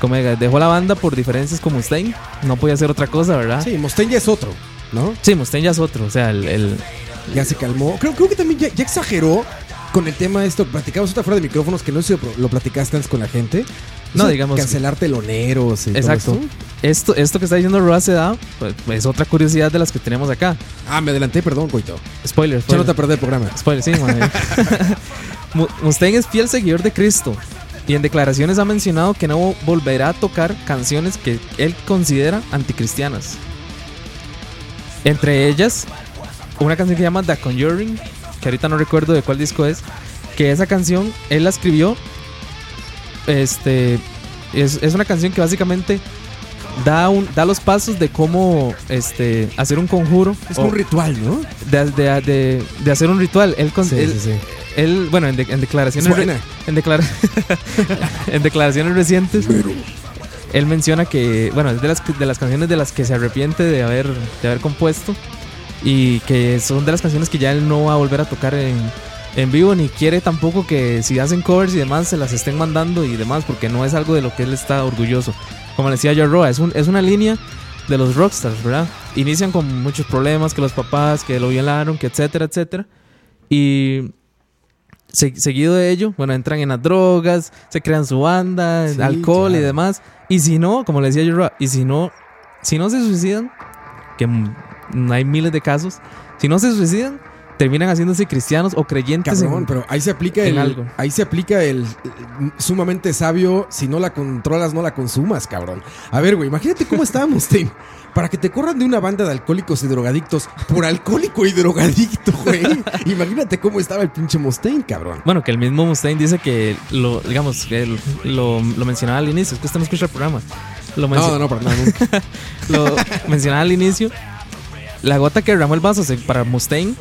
con Megadeth. Dejó la banda por diferencias con Mustaine, no podía hacer otra cosa, ¿verdad? Sí, Mustaine ya es otro, ¿no? Sí, Mustaine ya es otro, o sea, el- el, Ya se calmó. Creo, creo que también ya, ya exageró con el tema de esto. Platicamos otra fuera de micrófonos que no sé si lo platicaste antes con la gente. No, digamos- Cancelar teloneros y Exacto. esto. Esto, esto que está diciendo Roa Sedao, pues, es otra curiosidad de las que tenemos acá. Ah, me adelanté, perdón, coito. Spoiler, Ya no te spoiler. perdí el programa. Spoiler, sí, Mustaine [laughs] es fiel seguidor de Cristo y en declaraciones ha mencionado que no volverá a tocar canciones que él considera anticristianas. Entre ellas, una canción que se llama The Conjuring, que ahorita no recuerdo de cuál disco es, que esa canción él la escribió. Este es, es una canción que básicamente da, un, da los pasos de cómo este, hacer un conjuro. Es como o un ritual, ¿no? de, de- de- de hacer un ritual. Él, con- él, sí. él, bueno, en, de- en declaraciones, re- en, declara- [laughs] en declaraciones recientes, él menciona que, bueno, es de las, de las canciones de las que se arrepiente de haber, de haber compuesto y que son de las canciones que ya él no va a volver a tocar en, en vivo ni quiere tampoco que si hacen covers y demás se las estén mandando y demás porque no es algo de lo que él está orgulloso. Como decía yo Roa, es, un- es una línea de los rockstars, ¿verdad? Inician con muchos problemas, que los papás, que lo violaron, que etcétera, etcétera. Y se- seguido de ello, bueno, entran en las drogas, se crean su banda, Sí, alcohol y demás. Y si no, como le decía yo, Roa, y si no, si no se suicidan, que hay miles de casos, si no se suicidan, terminan haciéndose cristianos o creyentes Cabrón, en- pero ahí se aplica el algo. ahí se aplica el eh, sumamente sabio, si no la controlas no la consumas, cabrón. A ver, güey, imagínate cómo estábamos, [laughs] Tim. Para que te corran de una banda de alcohólicos y drogadictos por alcohólico y drogadicto, güey. [laughs] Imagínate cómo estaba el pinche Mustaine, cabrón. Bueno, que el mismo Mustaine dice que lo, digamos, que lo, lo mencionaba al inicio, es que usted no escucha el programa. Lo, No, no, nunca. [laughs] lo mencionaba al inicio. La gota que derramó el vaso para Mustaine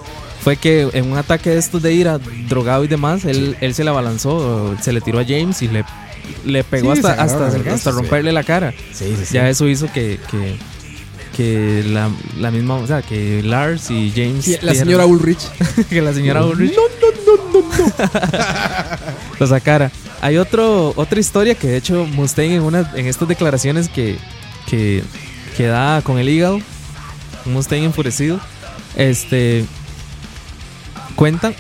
fue que en un ataque de estos de ira, drogado y demás, él, él se le abalanzó, se le tiró a James y le, le pegó Sí, hasta, hasta, hasta sí. romperle la cara. Sí, sí, sí. Ya eso hizo que, que, que la, la misma, o sea, que Lars y James. Sí, la señora Ulrich. [laughs] que la señora Ulrich No, no, no, no, no. [laughs] lo sacara. Hay otro, otra historia que de hecho Mustaine en, una, en estas declaraciones que, que, que da con el hígado, Mustaine enfurecido, este, cuenta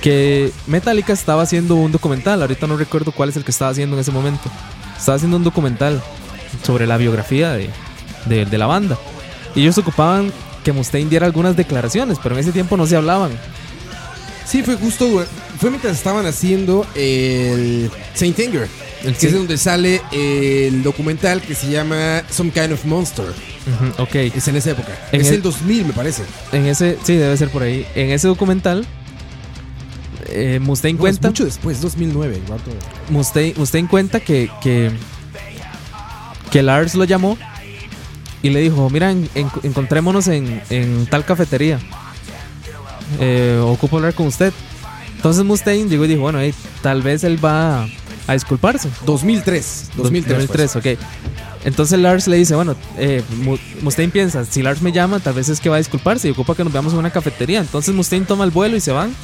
que Metallica estaba haciendo un documental, ahorita no recuerdo cuál es el que estaba haciendo en ese momento, estaba haciendo un documental sobre la biografía de, de- la banda. Y ellos ocupaban que Mustaine diera algunas declaraciones, pero en ese tiempo no se hablaban. Sí, fue justo, fue mientras estaban haciendo el Saint Anger, El que es donde sale el documental que se llama Some Kind of Monster. Ujú, ok. Es en esa época. En es el- el 2000, me parece. En ese, sí, debe ser por ahí. En ese documental, eh, Mustaine No, es cuenta. mucho después, 2009. el vato. Mustaine, Mustaine cuenta que, que, que Lars lo llamó y le dijo, mira, en- en- encontrémonos en, en tal cafetería. Eh, ocupo hablar con usted. Entonces Mustaine llegó y dijo, bueno, hey, tal vez él va a disculparse. 2003. 2003. 2003, ok. Entonces Lars le dice, bueno, eh, Mu- Mustaine piensa, si Lars me llama, tal vez es que va a disculparse y ocupa que nos veamos en una cafetería. Entonces Mustaine toma el vuelo y se van.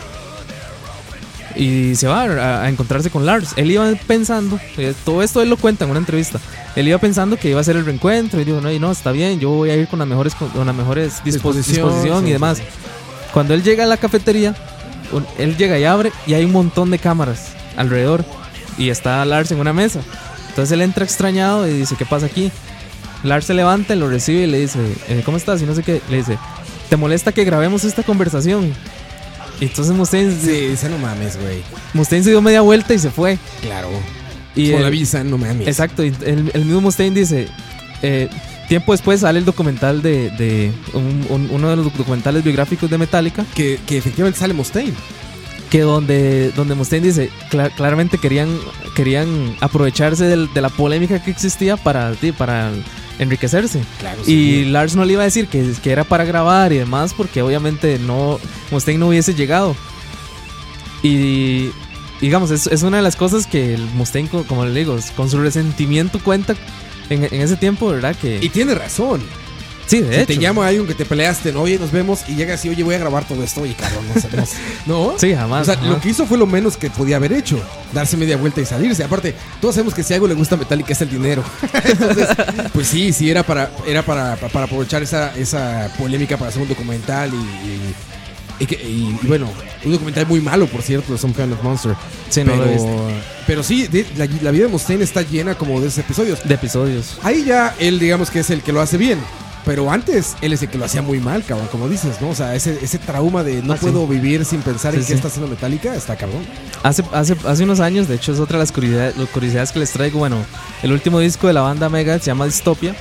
Y se va a, a encontrarse con Lars. Él iba pensando, eh, todo esto él lo cuenta en una entrevista. Él iba pensando que iba a ser el reencuentro y dijo, no, y no, está bien, yo voy a ir con las mejores, con las mejores dispo- Disposición, disposición, sí, y demás. sí, Cuando él llega a la cafetería, él llega y abre y hay un montón de cámaras alrededor. Y está Lars en una mesa. Entonces él entra extrañado y dice, ¿qué pasa aquí? Lars se levanta, lo recibe y le dice, eh, ¿cómo estás? Y no sé qué. Le dice, ¿te molesta que grabemos esta conversación? Y entonces Mustaine, Sí, dice, no mames, güey. Mustaine se dio media vuelta y se fue. Claro. Y Con la visa, no mames. Exacto, y el, el mismo Mustaine dice, eh, tiempo después sale el documental de, de un- un- uno de los documentales biográficos de Metallica, Que, que efectivamente sale Mustaine. Que donde, donde Mustaine dice, "Cla- claramente querían, querían aprovecharse del- de la polémica que existía para, para enriquecerse. Claro. Y Lars no le iba a decir que, que era para grabar y demás, porque obviamente no Mustaine no hubiese llegado. Y digamos, es, es una de las cosas que el Mustaine, co- como le digo, con su resentimiento cuenta en, en ese tiempo, ¿verdad? Que Y tiene razón. Sí, de Si hecho. te llama alguien que te peleaste, ¿no? Oye, nos vemos y llegas y, oye, voy a grabar todo esto. Oye, cabrón, no sé. [laughs] No. Sí, jamás. O sea, jamás. lo que hizo fue lo menos que podía haber hecho. Darse media vuelta y salirse. Aparte, todos sabemos que si algo le gusta a Metallica es el dinero. [laughs] Entonces, pues sí, sí, era para, era para, para aprovechar esa, esa polémica para hacer un documental y, y- y que- y, bueno, un documental muy malo, por cierto, de Some Kind of Monster. Sí, no lo pero, pero sí, de- la, la vida de Mustaine está llena como de esos episodios. De episodios. Ahí ya él, digamos que es el que lo hace bien. Pero antes él es el que lo hacía muy mal, cabrón, como dices, ¿no? O sea, ese, ese trauma de no Ah, sí. puedo vivir sin pensar en Sí, qué sí. está haciendo Metallica, está cabrón. Hace, hace, hace unos años, de hecho, es otra de las curiosidades, las curiosidades que les traigo. Bueno, el último disco de la banda Mega se llama Dystopia.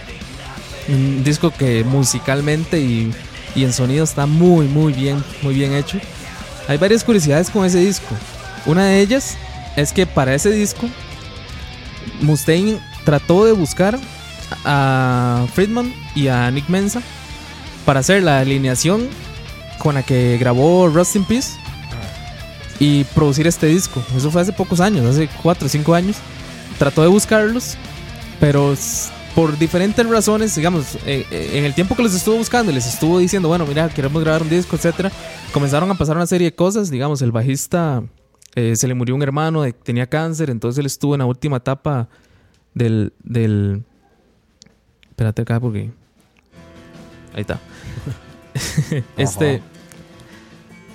Un disco que musicalmente y, y en sonido está muy, muy bien, muy bien hecho. Hay varias curiosidades con ese disco. Una de ellas es que para ese disco, Mustaine trató de buscar a Friedman y a Nick Mensa para hacer la alineación con la que grabó Rust in Peace y producir este disco. Eso fue hace pocos años, hace 4 o 5 años. Trató de buscarlos, pero por diferentes razones, digamos, eh, eh, en el tiempo que los estuvo buscando, les estuvo diciendo, bueno, mira, queremos grabar un disco, etcétera, comenzaron a pasar una serie de cosas. Digamos, el bajista eh, se le murió un hermano, tenía cáncer, entonces él estuvo en la última etapa del. del espérate acá porque. Ahí está. [laughs] [laughs] este.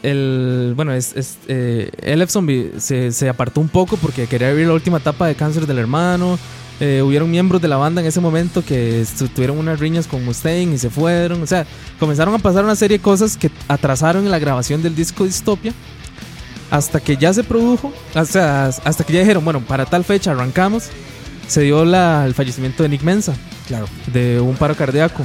El, bueno, es, es, eh, vi- se, se apartó un poco porque quería vivir la última etapa de cáncer del hermano. Eh, hubieron miembros de la banda en ese momento que tuvieron unas riñas con Mustaine y se fueron. O sea, comenzaron a pasar una serie de cosas que atrasaron la grabación del disco Dystopia. Hasta que ya se produjo, o sea, hasta que ya dijeron, bueno, para tal fecha arrancamos. Se dio la- el fallecimiento de Nick Mensa Claro. de un paro cardíaco.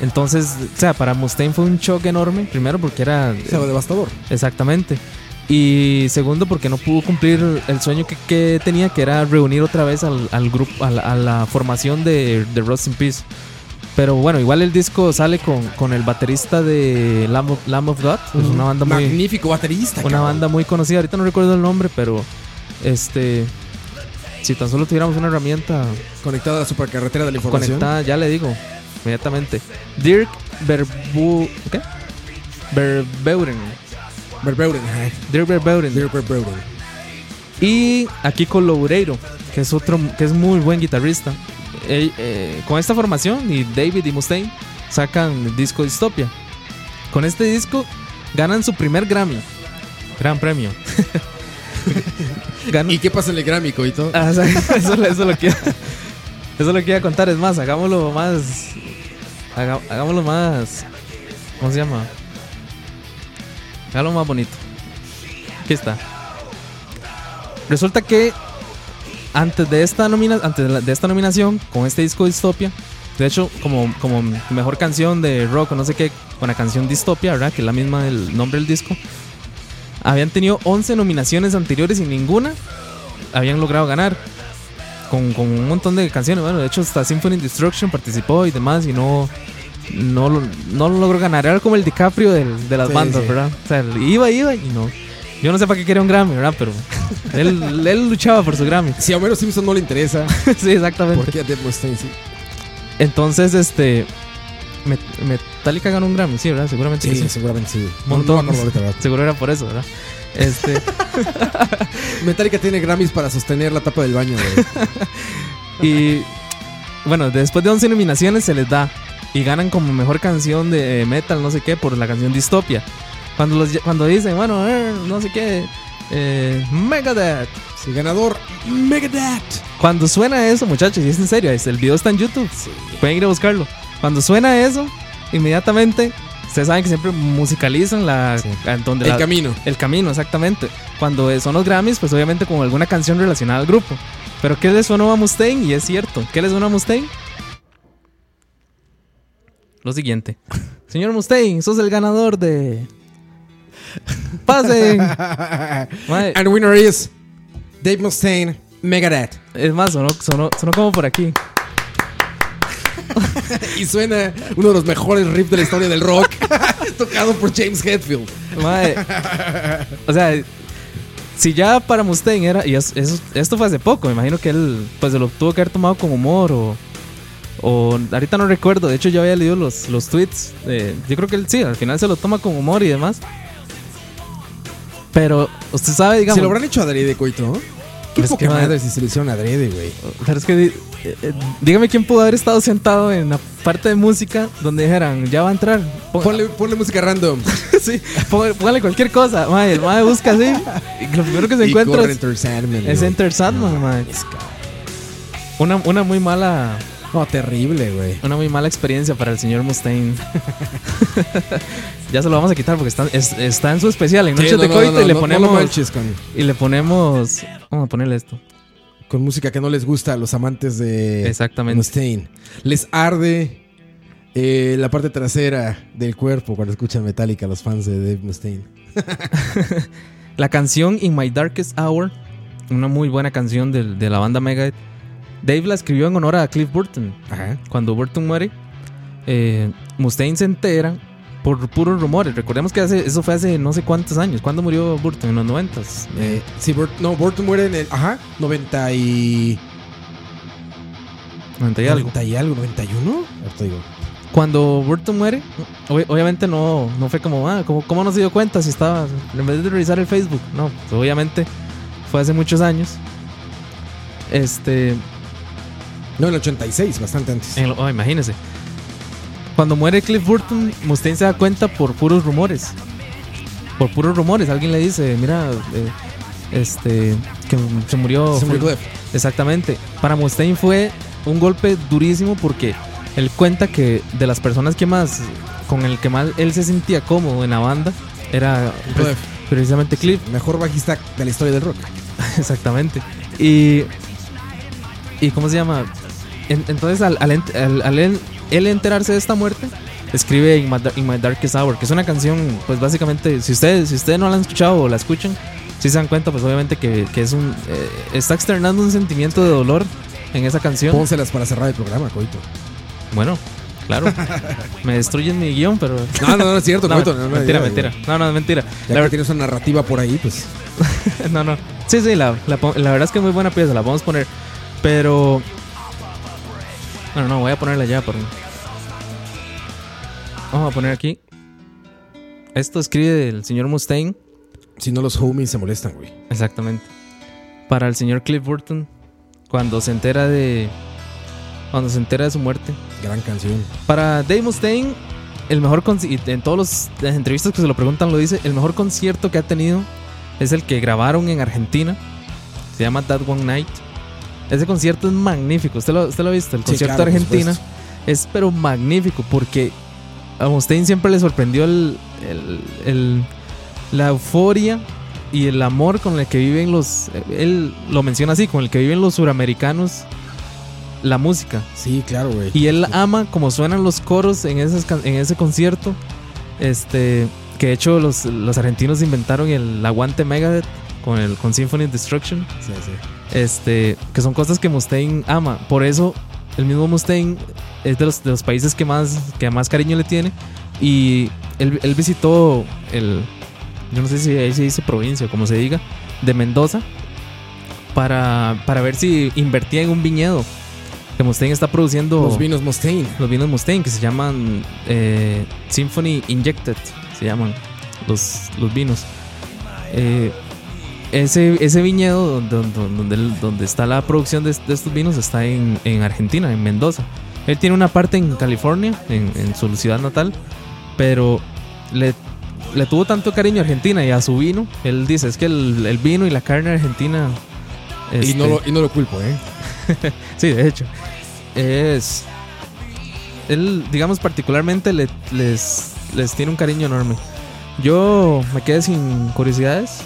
Entonces, o sea, para Mustaine fue un shock enorme. Primero porque era O sea, devastador. Exactamente. Y segundo, porque no pudo cumplir el sueño que, que tenía, que era reunir otra vez al, al grupo, a la, a la formación de, de Rust in Peace. Pero bueno, igual el disco sale con, con el baterista de Lamb of, Lamb of God, es una banda muy, Magnífico baterista. una cabrón. banda muy conocida. Ahorita no recuerdo el nombre, pero este, si tan solo tuviéramos una herramienta Conectada a la supercarretera de la información. conectada, ya le digo, inmediatamente. Dirk Verbu, ¿qué? Verbeuren. Berbeuren. ajá. Dirk Verbeuren. Dirk Berbeuren. Y aquí con Loureiro, que es otro, que es muy buen guitarrista. Eh, eh, con esta formación, y David y Mustaine sacan el disco Dystopia. Con este disco ganan su primer Grammy. Gran premio. [laughs] [laughs] ¿Y qué pasa en el Grammy, coito? Ah, o sea, eso, [laughs] eso lo que eso es lo que iba a contar. Es más, hagámoslo más. haga- hagámoslo más. ¿Cómo se llama? Hágalo más bonito. Aquí está. Resulta que antes de esta nomina antes de, la- de esta nominación con este disco Distopia, de hecho como como mejor canción de rock o no sé qué, con la canción Distopia, ¿verdad? Que es la misma del nombre del disco. Habían tenido 11 nominaciones anteriores y ninguna habían logrado ganar. Con, con un montón de canciones. Bueno, de hecho, hasta Symphony Destruction participó y demás. Y no, no, lo- no lo logró ganar. Era como el DiCaprio del- de las Sí, bandas, sí. ¿verdad? O sea, iba, iba y no. Yo no sé para qué quería un Grammy, ¿verdad? Pero [laughs] él, él luchaba por su Grammy. Si a Homero Simpson no le interesa, [laughs] sí, exactamente. ¿por qué a Mustaine sí? Entonces, este. Met- Metallica ganó un Grammy, sí, ¿verdad? Seguramente que sí. seguramente sí. Montón. [laughs] Seguro era por eso, ¿verdad? Este. [laughs] Metallica tiene Grammys para sostener la tapa del baño, güey. [laughs] Y bueno, después de 11 nominaciones se les da. Y ganan como mejor canción de metal, no sé qué, por la canción Distopia. Cuando, los, cuando dicen, bueno, eh, no sé qué, eh, Megadeth. Sí, ganador, Megadeth. Cuando suena eso, muchachos, y es en serio, es- el video está en YouTube. Pueden ir a buscarlo. Cuando suena eso, inmediatamente, ustedes saben que siempre musicalizan la, Sí. donde El la- camino. el camino, exactamente. Cuando son los Grammys, pues obviamente con alguna canción relacionada al grupo. Pero ¿qué le sonó a Mustaine? Y es cierto. ¿Qué le suena a Mustaine? Lo siguiente. [laughs] Señor Mustaine, sos el ganador de... Pasen. [laughs] And the winner is Dave Mustaine, Megadeth. es más, sonó, sonó, sonó como por aquí. [laughs] Y suena uno de los mejores riffs de la historia del rock, [laughs] tocado por James Hetfield. O sea, si ya para Mustaine era... Y es- esto fue hace poco, me imagino que él pues se lo tuvo que haber tomado con humor o... O ahorita no recuerdo, de hecho yo había leído los, los tweets. eh, yo creo que él sí, al final se lo toma con humor y demás. Pero usted sabe, digamos... Se lo habrán hecho adrede, coito, ¿no? Qué Es poca que, madre si se lo hicieron adrede, güey. Pero es que eh, eh, dígame quién pudo haber estado sentado en la parte de música donde dijeran, ya va a entrar. Pon- Ponle, ponle música random. [laughs] sí, pon- póngale cualquier cosa. Mae, el mae busca así. Y lo primero que se y encuentra es, Enter Sandman, es. Enter Sandman, mae. Una, una muy mala No, terrible, güey. una muy mala experiencia para el señor Mustaine. [laughs] ya se lo vamos a quitar porque está, es- está en su especial en Sí, Noches no, de no, Coito no, y le ponemos lo manches con, y le ponemos vamos a ponerle esto. con música que no les gusta a los amantes de Exactamente. Mustaine. Les arde eh, la parte trasera del cuerpo cuando escuchan Metallica los fans de Dave Mustaine. [laughs] La canción In My Darkest Hour, una muy buena canción del- de, la banda Megadeth. Dave la escribió en honor a Cliff Burton. Ajá. Cuando Burton muere, eh, Mustaine se entera por puros rumores. Recordemos que hace, eso fue hace no sé cuántos años. ¿Cuándo murió Burton? En los noventas. Eh, sí, Burt- no, Burton muere en el. Ajá, 90 y. 90 y algo. 90 y algo, 91. Ahorita digo. Cuando Burton muere, ob- obviamente no, no fue como, ah, ¿cómo, ¿cómo no se dio cuenta si estaba, en vez de revisar el Facebook? No, pues obviamente fue hace muchos años. Este, No, en el 86, bastante antes. en oh, imagínese. Cuando muere Cliff Burton, Mustaine se da cuenta por puros rumores. Por puros rumores. Alguien le dice, mira, eh, este, que se murió. Se murió Cliff. Exactamente. Para Mustaine fue un golpe durísimo porque él cuenta que de las personas que más, con el que más él se sentía cómodo en la banda, era Cliff. precisamente Cliff. Mejor bajista de la historia del rock. [laughs] Exactamente. Y. ¿Y cómo se llama? En- entonces, al, al al- al él, él enterarse de esta muerte, escribe In My, In My Darkest Hour, que es una canción, pues básicamente, si ustedes, si ustedes no la han escuchado o la escuchan, si se dan cuenta, pues obviamente que, que es un. eh, está externando un sentimiento de dolor en esa canción. Pónselas para cerrar el programa, Coito. Bueno, claro. [laughs] Me destruyen mi guion, pero. No, no, no es cierto, [laughs] No, Coito. No, no, mentira, ya, mentira. No, no, mentira. Ya La que tienes una narrativa por ahí, pues. [laughs] no, no. Sí, sí, la, la verdad es que es muy buena pieza, la vamos a poner. Pero. Bueno, no, voy a ponerla ya. Por... Vamos a poner aquí. Esto escribe el señor Mustaine. Si no, los homies se molestan, güey. Exactamente. Para el señor Cliff Burton. Cuando se entera de. Cuando se entera de su muerte. Gran canción. Para Dave Mustaine, el mejor conci- y en todas las entrevistas que se lo preguntan lo dice, el mejor concierto que ha tenido es el que grabaron en Argentina Se llama That One Night. Ese concierto es magnífico. ¿Usted lo, usted lo ha visto? El Sí, concierto claro, Argentina es pero magnífico porque a Mustaine siempre le sorprendió el, el- el- la euforia y el amor con el que viven los. Él lo menciona así, con el que viven los suramericanos la música. Sí, claro, güey. Y él ama como suenan los coros en, esas en ese concierto. Este, que de hecho los, los argentinos inventaron el aguante Megadeth con el con Symphony of Destruction. Sí, sí. Este, que son cosas que Mustaine ama. Por eso el mismo Mustaine es de los, de los países que más, que más cariño le tiene. Y él, él visitó el, yo no sé si ahí se dice provincia o como se diga, de Mendoza para, para ver si invertía en un viñedo. Que Mustaine está produciendo Los vinos Mustaine. los vinos Mustaine que se llaman eh, Symphony Injected, se llaman los, los vinos. Eh, ese, ese viñedo donde, donde, donde- está la producción de, de estos vinos está en, en Argentina, en Mendoza. Él tiene una parte en California, en, en su ciudad natal, pero le, le tuvo tanto cariño a Argentina y a su vino. Él dice, es que el, el vino y la carne argentina... Y, este, no lo, y no lo culpo, ¿eh? [laughs] Sí, de hecho. Es. Él, digamos, particularmente le- les, les tiene un cariño enorme. Yo me quedé sin curiosidades.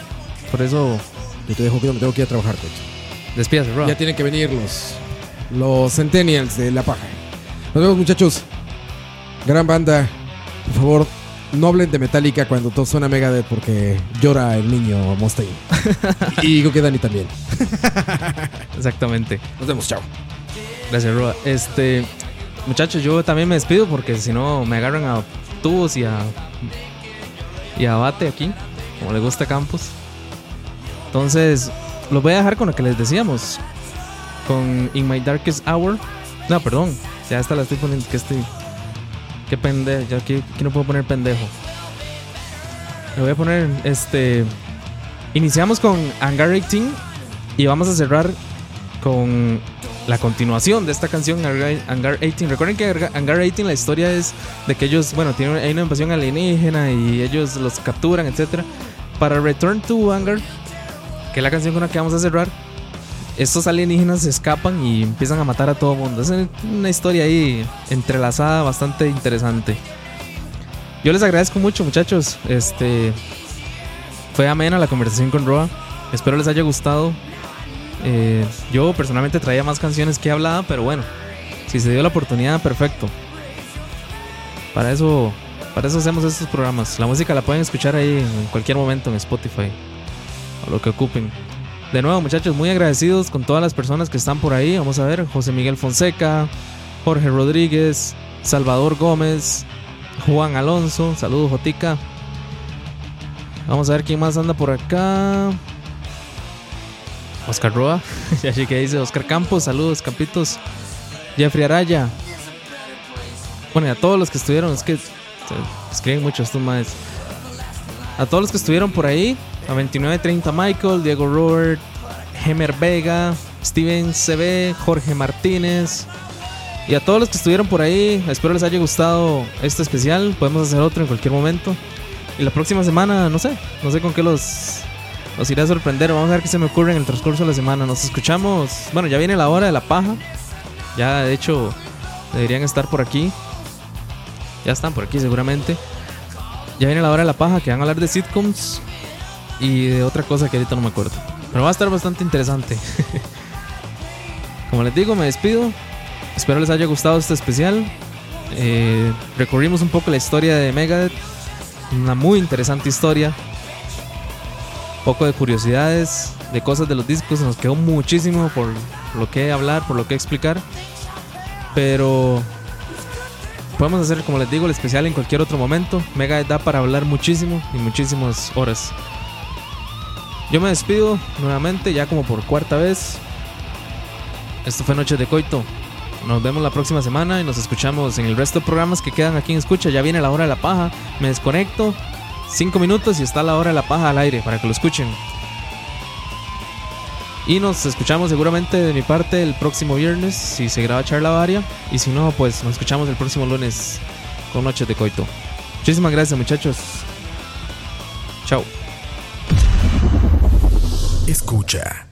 Por eso, Yo te dejo que me tengo que ir a trabajar, coche. despídase, Rob. Ya tienen que venir los, los Centennials de La Paja. Nos vemos, muchachos. Gran banda. Por favor, no hablen de Metallica cuando todo suena Megadeth porque llora el niño Mustaine. [laughs] y digo que Dani también. [laughs] Exactamente. Nos vemos, chao. Gracias, Roa. Este. Muchachos, yo también me despido porque si no me agarran a tubos y a. y a bate aquí, como le gusta a Campos. Entonces, los voy a dejar con lo que les decíamos. Con In My Darkest Hour. No, perdón. Ya esta la estoy poniendo. Que estoy. Qué pendejo. Ya aquí, no puedo poner pendejo. Le voy a poner este. Iniciamos con Hangar 18 y vamos a cerrar con la continuación de esta canción Hangar Hangar 18. Recuerden que Hangar- Hangar 18 la historia es de que ellos, bueno, tienen hay una invasión alienígena y ellos los capturan, etcétera. Para Return to Hangar, que es la canción con la que vamos a cerrar, estos alienígenas se escapan y empiezan a matar a todo mundo. Es una historia ahí entrelazada bastante interesante. Yo les agradezco mucho, muchachos. Este fue amena la conversación con Roa. Espero les haya gustado. Eh, yo personalmente traía más canciones que hablaba, pero bueno, si se dio la oportunidad, perfecto. Para eso, para eso hacemos estos programas. La música la pueden escuchar ahí en cualquier momento en Spotify lo que ocupen. De nuevo, muchachos, muy agradecidos con todas las personas que están por ahí. Vamos a ver, José Miguel Fonseca, Jorge Rodríguez, Salvador Gómez, Juan Alonso, saludos Jotica. Vamos a ver quién más anda por acá. Oscar Roa, [laughs] ya que dice Oscar Campos, saludos Campitos. Jeffrey Araya. Bueno, y a todos los que estuvieron, es que escriben mucho estos más. A todos los que estuvieron por ahí, a 2930 Michael, Diego Robert, Hemer Vega, Steven CB, Jorge Martínez. Y a todos los que estuvieron por ahí, espero les haya gustado este especial. Podemos hacer otro en cualquier momento. Y la próxima semana, no sé, no sé con qué los, los iré a sorprender. Vamos a ver qué se me ocurre en el transcurso de la semana. Nos escuchamos. Bueno, ya viene la hora de la paja. Ya, de hecho, deberían estar por aquí. Ya están por aquí, seguramente. Ya viene la hora de la paja, que van a hablar de sitcoms y de otra cosa que ahorita no me acuerdo. Pero va a estar bastante interesante. [laughs] Como les digo, me despido. Espero les haya gustado este especial. Eh, recorrimos un poco la historia de Megadeth. Una muy interesante historia. Poco de curiosidades, de cosas de los discos. Nos quedó muchísimo por lo que hablar, por lo que explicar. Pero podemos hacer, como les digo, el especial en cualquier otro momento. Megadeth da para hablar muchísimo y muchísimas horas. Yo me despido nuevamente, ya como por cuarta vez. Esto fue Noche de Coito. Nos vemos la próxima semana y nos escuchamos en el resto de programas que quedan aquí en Escucha. Ya viene la hora de la paja. Me desconecto. Cinco minutos y está la hora de la paja al aire para que lo escuchen. Y nos escuchamos seguramente de mi parte el próximo viernes si se graba charla varia. Y si no, pues nos escuchamos el próximo lunes con Noche de Coito. Muchísimas gracias muchachos. Chao. Escucha.